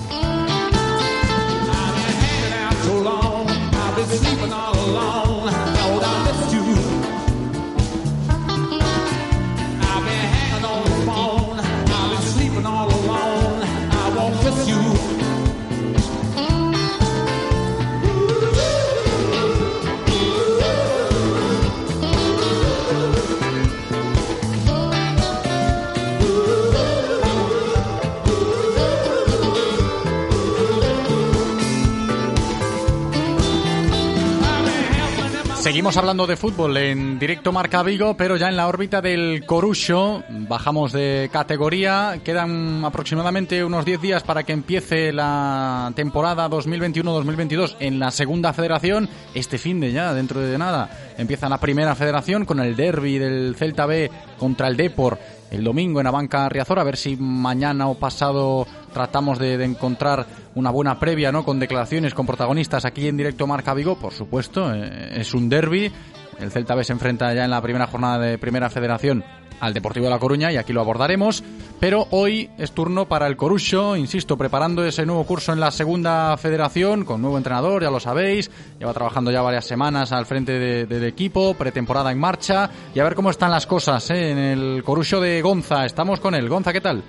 Seguimos hablando de fútbol en directo Marca Vigo, pero ya en la órbita del Corucho. Bajamos de categoría. Quedan aproximadamente unos 10 días para que empiece la temporada 2021-2022 en la segunda federación. Este fin de ya, dentro de nada, empieza la primera federación con el derby del Celta B contra el Depor el domingo en la banca Riazor, a ver si mañana o pasado tratamos de, de encontrar una buena previa, ¿no? Con declaraciones, con protagonistas aquí en directo Marca Vigo, por supuesto, eh, es un derby. El Celta B se enfrenta ya en la primera jornada de Primera Federación al Deportivo de La Coruña y aquí lo abordaremos. Pero hoy es turno para el Corucho, insisto, preparando ese nuevo curso en la segunda federación con nuevo entrenador, ya lo sabéis. Lleva trabajando ya varias semanas al frente de- del equipo, pretemporada en marcha y a ver cómo están las cosas ¿eh? en el Corucho de Gonza. Estamos con él. Gonza, ¿qué tal?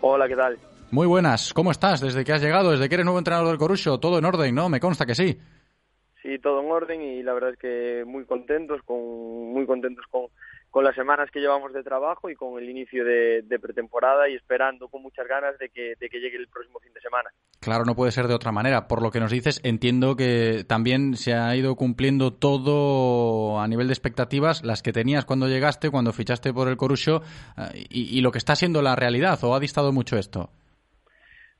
Hola, ¿qué tal? Muy buenas. ¿Cómo estás desde que has llegado, desde que eres nuevo entrenador del Corucho? Todo en orden, ¿no? Me consta que sí. Sí, todo en orden y la verdad es que muy contentos, con muy contentos con, con las semanas que llevamos de trabajo y con el inicio de, pretemporada y esperando con muchas ganas de que, llegue el próximo fin de semana. Claro, no puede ser de otra manera. Por lo que nos dices, entiendo que también se ha ido cumpliendo todo a nivel de expectativas, las que tenías cuando llegaste, cuando fichaste por el Corucho, eh, y lo que está siendo la realidad, ¿o ha distado mucho esto?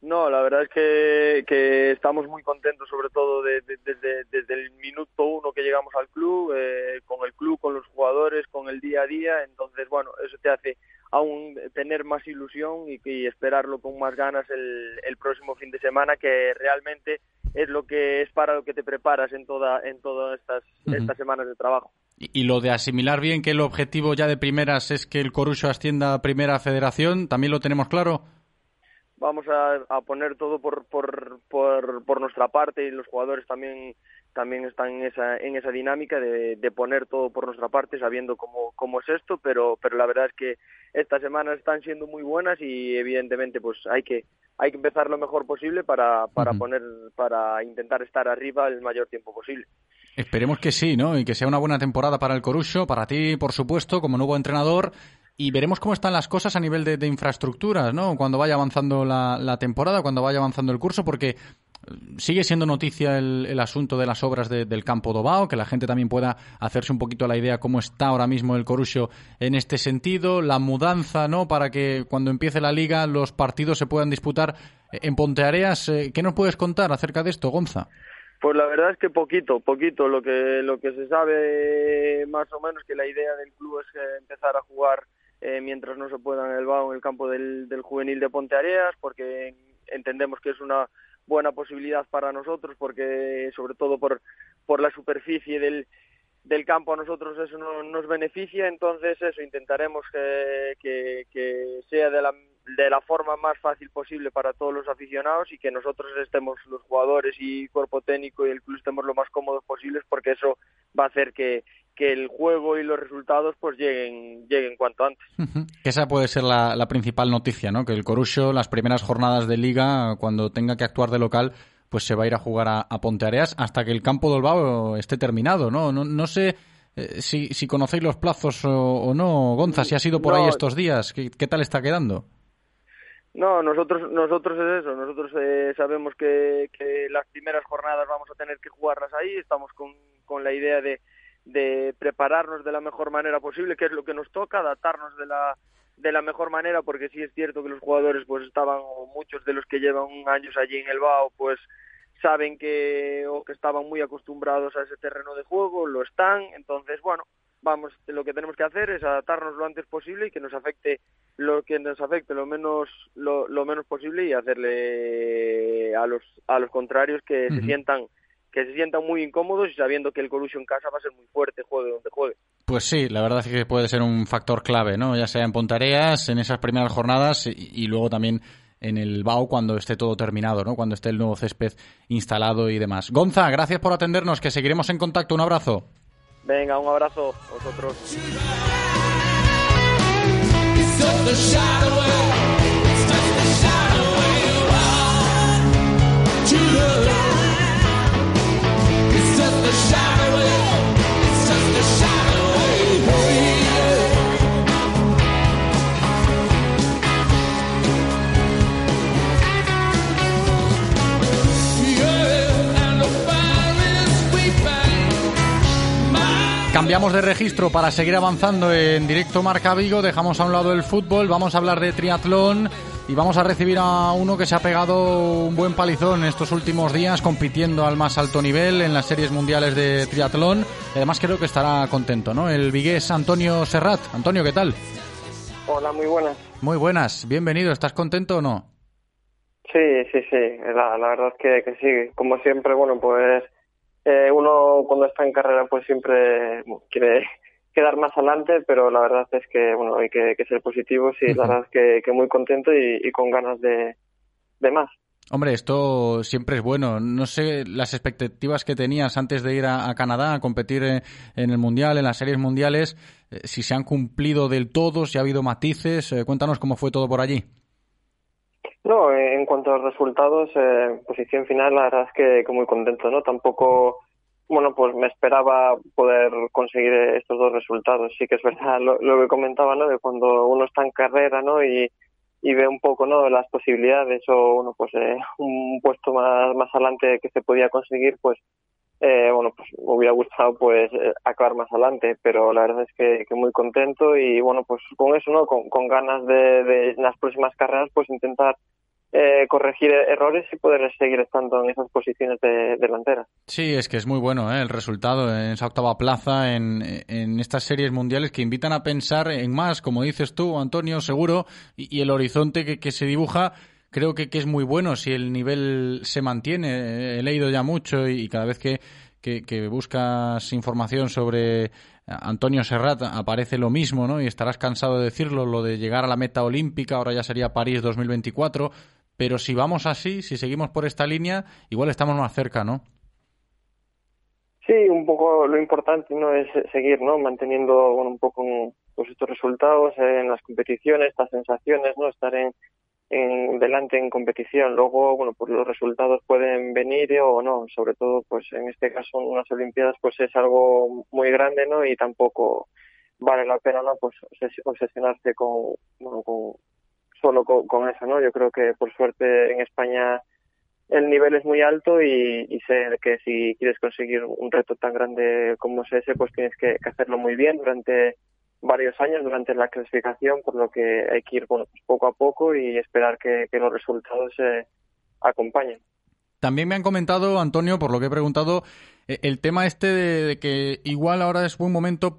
No, la verdad es que, que estamos muy contentos, sobre todo de- de- desde, desde el minuto uno que llegamos al club, eh, con el club, con los jugadores, con el día a día. Entonces, bueno, eso te hace aún tener más ilusión y, y esperarlo con más ganas el, el próximo fin de semana, que realmente es lo que es para lo que te preparas en toda en todas estas, estas semanas de trabajo. Y, y lo de asimilar bien que el objetivo ya de primeras es que el Corucho ascienda a Primera Federación, ¿también lo tenemos claro? Vamos a, a poner todo por, por, por, por nuestra parte y los jugadores también también están en esa en esa dinámica de, de poner todo por nuestra parte sabiendo cómo, cómo es esto pero pero la verdad es que estas semanas están siendo muy buenas y evidentemente pues hay que hay que empezar lo mejor posible para para poner para intentar estar arriba el mayor tiempo posible Esperemos que sí, ¿no? Y que sea una buena temporada para el Corucho, para ti, por supuesto, como nuevo entrenador. Y veremos cómo están las cosas a nivel de, infraestructuras, ¿no? Cuando vaya avanzando la, temporada, cuando vaya avanzando el curso, porque eh, sigue siendo noticia el, asunto de las obras de- del campo Dobao, que la gente también pueda hacerse un poquito la idea cómo está ahora mismo el Corucho en este sentido, la mudanza, ¿no? Para que cuando empiece la liga los partidos se puedan disputar en Ponteareas. Eh, ¿Qué nos puedes contar acerca de esto, Gonza? Pues la verdad es que poquito, poquito. Lo que lo que se sabe más o menos que la idea del club es empezar a jugar eh, mientras no se pueda en el BAO en el campo del, del juvenil de Ponteareas, porque entendemos que es una buena posibilidad para nosotros, porque sobre todo por por la superficie del del campo a nosotros eso no, nos beneficia, entonces eso intentaremos que, que, que sea de la, de la forma más fácil posible para todos los aficionados y que nosotros estemos los jugadores y cuerpo técnico y el club estemos lo más cómodos posibles porque eso va a hacer que, que el juego y los resultados pues lleguen lleguen cuanto antes. Esa puede ser la, la principal noticia, ¿no? Que el Corucho, las primeras jornadas de liga, cuando tenga que actuar de local, pues se va a ir a jugar a, a Ponteareas hasta que el campo del Bao esté terminado, ¿no? No, no sé eh, si, si conocéis los plazos o, o no, Gonza, si ha sido por ahí estos días, ¿qué, qué tal está quedando? No, nosotros nosotros es eso, nosotros eh, sabemos que, que las primeras jornadas vamos a tener que jugarlas ahí, estamos con, con la idea de, de prepararnos de la mejor manera posible, que es lo que nos toca, adaptarnos de la de la mejor manera, porque sí es cierto que los jugadores pues estaban, o muchos de los que llevan años allí en el BAO, pues saben que o que estaban muy acostumbrados a ese terreno de juego, lo están, entonces bueno, vamos, lo que tenemos que hacer es adaptarnos lo antes posible y que nos afecte lo que nos afecte lo menos lo, lo menos posible y hacerle a los a los contrarios que se sientan que se sientan muy incómodos y sabiendo que el Colusio en casa va a ser muy fuerte juegue donde juegue. Pues sí, la verdad es que puede ser un factor clave, ¿no? Ya sea en Pontareas, en esas primeras jornadas y, y luego también en el BAU cuando esté todo terminado, ¿no? Cuando esté el nuevo césped instalado y demás. Gonza, gracias por atendernos, que seguiremos en contacto. Un abrazo. Venga, un abrazo a vosotros. Cambiamos de registro para seguir avanzando en directo Marca Vigo. Dejamos a un lado el fútbol, vamos a hablar de triatlón y vamos a recibir a uno que se ha pegado un buen palizón estos últimos días compitiendo al más alto nivel en las series mundiales de triatlón. Además creo que estará contento, ¿no? El vigués Antonio Serrat. Antonio, ¿qué tal? Hola, muy buenas. Muy buenas, bienvenido. ¿Estás contento o no? Sí, sí, sí. La, la verdad es que, que sí. Como siempre, bueno, pues eh, uno cuando está en carrera pues siempre quiere quedar más adelante, pero la verdad es que bueno hay que, ser positivos y la verdad es que, muy contento y, con ganas de, de, más. Hombre, esto siempre es bueno. No sé las expectativas que tenías antes de ir a, Canadá a competir en, el Mundial, en las series mundiales, eh, si se han cumplido del todo, si ha habido matices. Eh, cuéntanos cómo fue todo por allí. No, en cuanto a resultados, eh, posición final, la verdad es que, muy contento, ¿no? Tampoco, bueno, pues me esperaba poder conseguir estos dos resultados. Sí que es verdad lo, que comentaba, ¿no? De cuando uno está en carrera, ¿no? Y, y ve un poco, ¿no? Las posibilidades o, bueno, pues eh, un puesto más, más adelante que se podía conseguir, pues, eh, bueno, pues me hubiera gustado, pues, eh, acabar más adelante, pero la verdad es que, muy contento y, bueno, pues con eso, ¿no? Con, ganas de, en las próximas carreras, pues intentar eh, corregir errores y poder seguir estando en esas posiciones de delantera. Sí, es que es muy bueno ¿eh? el resultado en esa octava plaza en, estas series mundiales que invitan a pensar en más, como dices tú, Antonio, seguro, y, el horizonte que, se dibuja creo que, que, es muy bueno si el nivel se mantiene. He leído ya mucho y, cada vez que, que buscas información sobre Antonio Serrat aparece lo mismo, ¿no? Y estarás cansado de decirlo, lo de llegar a la meta olímpica, ahora ya sería París 2024 pero si vamos así, si seguimos por esta línea, igual estamos más cerca, ¿no? Sí, un poco lo importante no es seguir, ¿no? Manteniendo bueno, un poco pues, estos resultados en las competiciones, estas sensaciones, ¿no? Estar en, en delante en competición. Luego, bueno, pues los resultados pueden venir o no. Sobre todo, pues en este caso, unas Olimpiadas, pues es algo muy grande, ¿no? Y tampoco vale la pena, ¿no? Pues obsesionarse con, bueno, con, solo con, eso, ¿no? Yo creo que por suerte en España el nivel es muy alto y, sé que si quieres conseguir un reto tan grande como es ese, pues tienes que, hacerlo muy bien durante varios años, durante la clasificación, por lo que hay que ir bueno, pues poco a poco y esperar que, los resultados se acompañen. También me han comentado, Antonio, por lo que he preguntado, eh, el tema este de que igual ahora es buen momento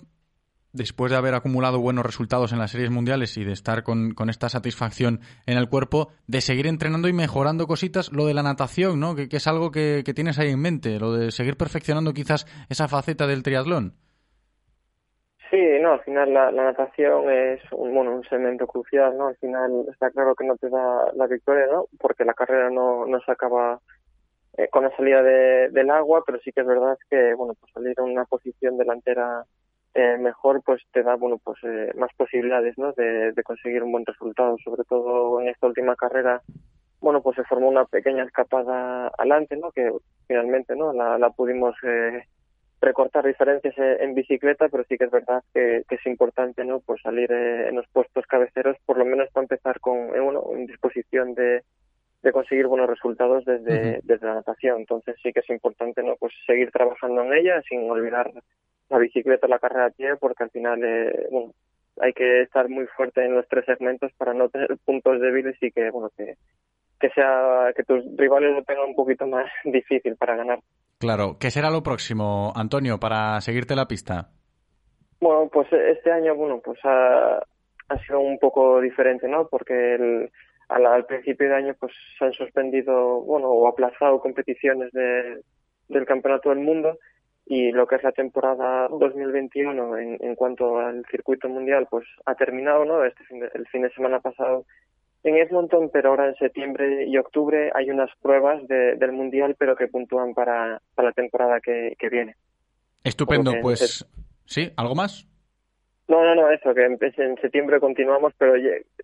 después de haber acumulado buenos resultados en las series mundiales y de estar con, esta satisfacción en el cuerpo, de seguir entrenando y mejorando cositas, lo de la natación, ¿no? Que, es algo que, tienes ahí en mente, lo de seguir perfeccionando quizás esa faceta del triatlón. Sí, no, al final la, natación es un, bueno, un segmento crucial, ¿no? Al final está claro que no te da la victoria, ¿no? Porque la carrera no, no se acaba eh, con la salida del agua, pero sí que es verdad que, bueno, pues salir en una posición delantera eh, mejor pues te da bueno pues eh, más posibilidades ¿no? de, conseguir un buen resultado sobre todo en esta última carrera bueno pues se formó una pequeña escapada adelante no que finalmente no la, la pudimos eh, recortar diferencias en bicicleta pero sí que es verdad que, es importante no pues salir en los puestos cabeceros por lo menos para empezar con uno en disposición de, de conseguir buenos resultados desde, desde la natación. Entonces sí que es importante no pues seguir trabajando en ella sin olvidar la bicicleta o la carrera a pie porque al final eh, bueno, hay que estar muy fuerte en los tres segmentos para no tener puntos débiles y que bueno que, que sea que tus rivales lo tengan un poquito más difícil para ganar. Claro, ¿qué será lo próximo, Antonio, para seguirte la pista? Bueno, pues este año, bueno, pues ha, ha sido un poco diferente, ¿no? Porque el, al, al, principio de año, pues se han suspendido, bueno, o aplazado competiciones de, del Campeonato del Mundo y lo que es la temporada 2021 en, en cuanto al circuito mundial, pues ha terminado, ¿no? Este fin de, el fin de semana pasado en Edmonton, pero ahora en septiembre y octubre hay unas pruebas de, del mundial, pero que puntúan para, para la temporada que, que viene. Estupendo, pues sí, ¿algo más? No, no, no, eso, que en septiembre continuamos, pero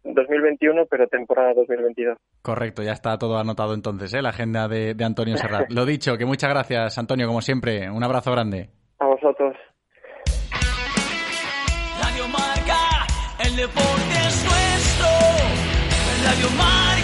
2021, pero temporada 2022. Correcto, ya está todo anotado entonces, ¿eh? la agenda de, de Antonio Serrat. Lo dicho, que muchas gracias, Antonio, como siempre. Un abrazo grande. A vosotros. Radio Marca, el deporte. Radio Marca.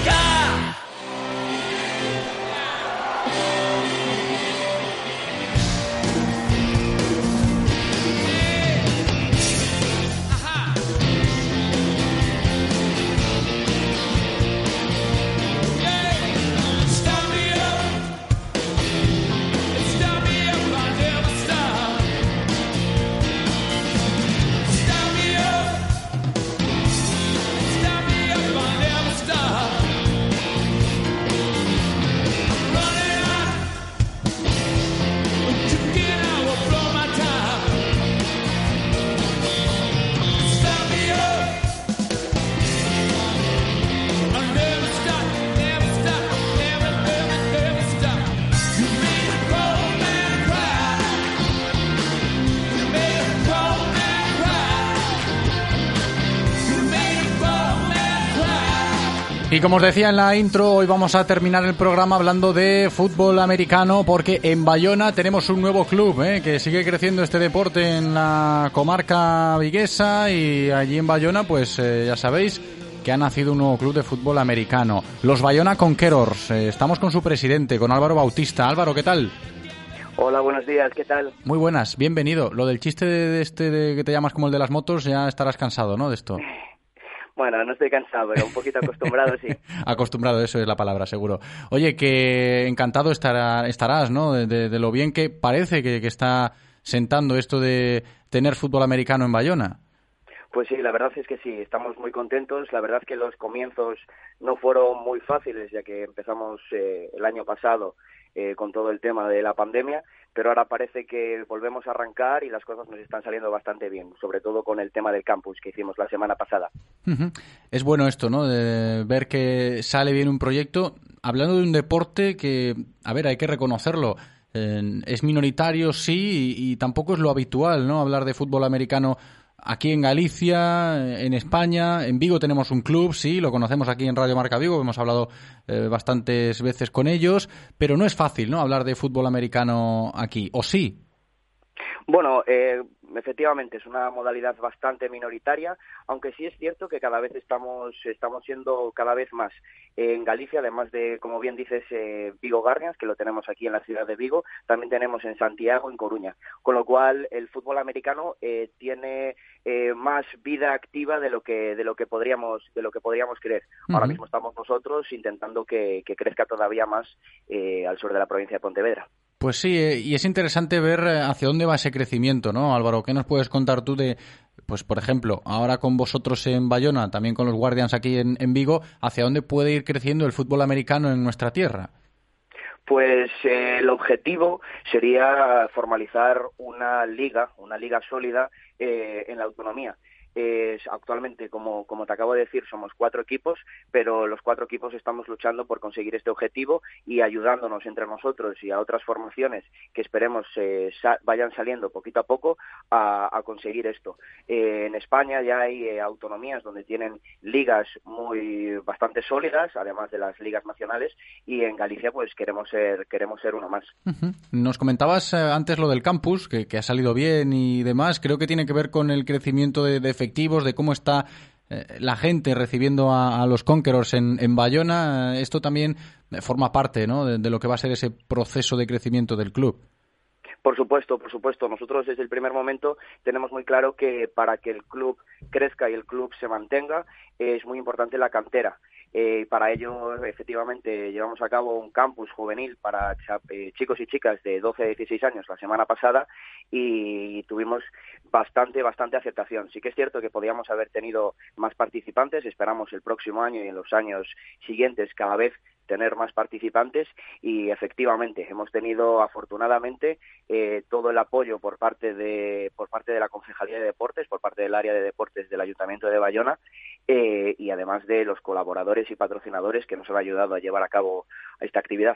Y como os decía en la intro, hoy vamos a terminar el programa hablando de fútbol americano porque en Bayona tenemos un nuevo club ¿eh? que sigue creciendo este deporte en la comarca viguesa y allí en Bayona pues eh, ya sabéis que ha nacido un nuevo club de fútbol americano, los Bayona Conquerors. Eh, estamos con su presidente, con Álvaro Bautista. Álvaro, ¿qué tal? Hola, buenos días, ¿qué tal? Muy buenas, bienvenido. Lo del chiste de este de que te llamas como el de las motos, ya estarás cansado, ¿no? De esto. Bueno, no estoy cansado, pero un poquito acostumbrado, sí. acostumbrado, eso es la palabra, seguro. Oye, que encantado estará, estarás, ¿no? De, de, de lo bien que parece que, que, está sentando esto de tener fútbol americano en Bayona. Pues sí, la verdad es que sí, estamos muy contentos. La verdad que los comienzos no fueron muy fáciles, ya que empezamos eh, el año pasado eh, con todo el tema de la pandemia, pero ahora parece que volvemos a arrancar y las cosas nos están saliendo bastante bien, sobre todo con el tema del campus que hicimos la semana pasada. Es bueno esto, ¿no? De ver que sale bien un proyecto, hablando de un deporte que, a ver, hay que reconocerlo. Eh, es minoritario, sí, y tampoco es lo habitual, ¿no? Hablar de fútbol americano aquí en Galicia, en España, en Vigo tenemos un club, sí, lo conocemos aquí en Radio Marca Vigo, hemos hablado eh, bastantes veces con ellos, pero no es fácil, ¿no? Hablar de fútbol americano aquí, ¿o sí? Bueno, eh, efectivamente es una modalidad bastante minoritaria, aunque sí es cierto que cada vez estamos estamos siendo cada vez más en Galicia, además de como bien dices eh, Vigo Garnias, que lo tenemos aquí en la ciudad de Vigo, también tenemos en Santiago, en Coruña, con lo cual el fútbol americano eh, tiene eh, más vida activa de lo que de lo que podríamos de lo que podríamos creer. Uh -huh. Ahora mismo estamos nosotros intentando que, que crezca todavía más eh, al sur de la provincia de Pontevedra. Pues sí, eh, y es interesante ver hacia dónde va ese crecimiento, ¿no, Álvaro? ¿Qué nos puedes contar tú de, pues por ejemplo, ahora con vosotros en Bayona, también con los Guardians aquí en, en Vigo, hacia dónde puede ir creciendo el fútbol americano en nuestra tierra? Pues eh, el objetivo sería formalizar una liga, una liga sólida eh, en la autonomía eh, actualmente, como, te acabo de decir, somos cuatro equipos, pero los cuatro equipos estamos luchando por conseguir este objetivo y ayudándonos entre nosotros y a otras formaciones que esperemos eh, sa vayan saliendo poquito a poco a, conseguir esto. Eh, en España ya hay eh, autonomías donde tienen ligas muy bastante sólidas, además de las ligas nacionales, y en Galicia pues queremos ser queremos ser uno más. Nos comentabas eh, antes lo del campus, que, que, ha salido bien y demás. Creo que tiene que ver con el crecimiento de, de efectivos, de cómo está eh, la gente recibiendo a, los Conquerors en, en Bayona, eh, esto también forma parte ¿no? de lo que va a ser ese proceso de crecimiento del club. Por supuesto, por supuesto. Nosotros desde el primer momento tenemos muy claro que para que el club crezca y el club se mantenga es muy importante la cantera. Eh, para ello, efectivamente, llevamos a cabo un campus juvenil para eh, chicos y chicas de 12 a 16 años la semana pasada y tuvimos bastante, bastante aceptación. Sí que es cierto que podíamos haber tenido más participantes. Esperamos el próximo año y en los años siguientes cada vez tener más participantes y efectivamente hemos tenido afortunadamente eh, todo el apoyo por parte de por parte de la concejalía de deportes por parte del área de deportes del ayuntamiento de Bayona eh, y además de los colaboradores y patrocinadores que nos han ayudado a llevar a cabo esta actividad.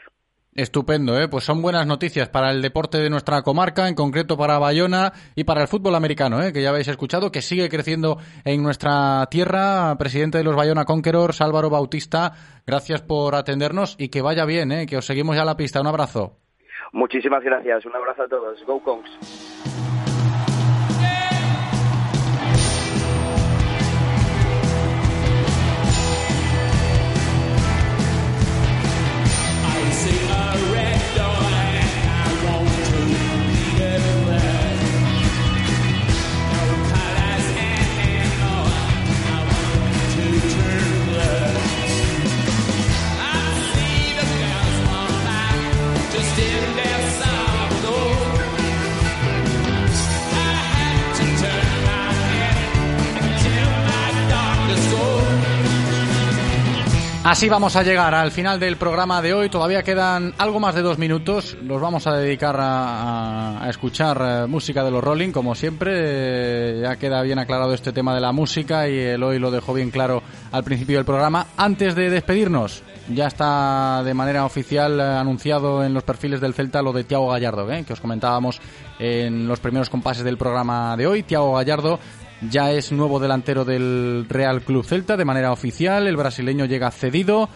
Estupendo, ¿eh? pues son buenas noticias para el deporte de nuestra comarca, en concreto para Bayona y para el fútbol americano, ¿eh? que ya habéis escuchado, que sigue creciendo en nuestra tierra. Presidente de los Bayona Conquerors, Álvaro Bautista, gracias por atendernos y que vaya bien, ¿eh? que os seguimos ya a la pista. Un abrazo. Muchísimas gracias, un abrazo a todos. Go Congs. Así vamos a llegar al final del programa de hoy. Todavía quedan algo más de dos minutos. Los vamos a dedicar a, escuchar eh, música de los Rolling, como siempre. Eh, ya queda bien aclarado este tema de la música y el hoy lo dejó bien claro al principio del programa. Antes de despedirnos, ya está de manera oficial eh, anunciado en los perfiles del Celta lo de Tiago Gallardo, que os comentábamos en los primeros compases del programa de hoy. Tiago Gallardo ya es nuevo delantero del Real Club Celta de manera oficial. El brasileño llega cedido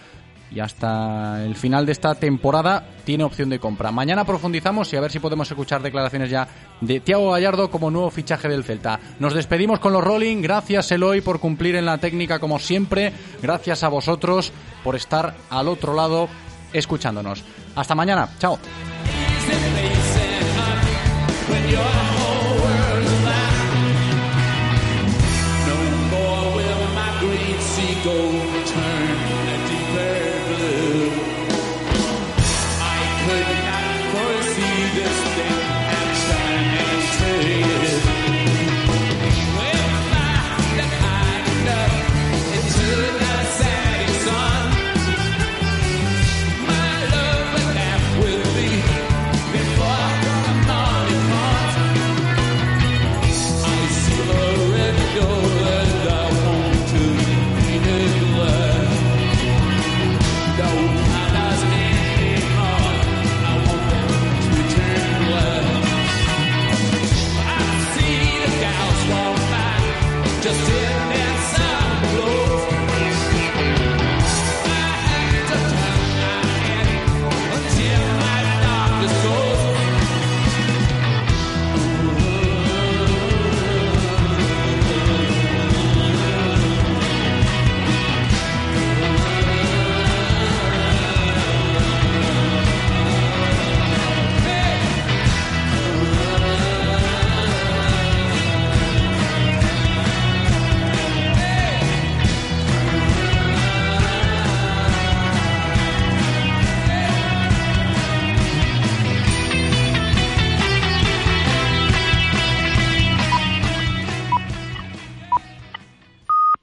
y hasta el final de esta temporada tiene opción de compra. Mañana profundizamos y a ver si podemos escuchar declaraciones ya de Thiago Gallardo como nuevo fichaje del Celta. Nos despedimos con los Rolling. Gracias Eloy por cumplir en la técnica como siempre. Gracias a vosotros por estar al otro lado escuchándonos. Hasta mañana. Chao. Oh.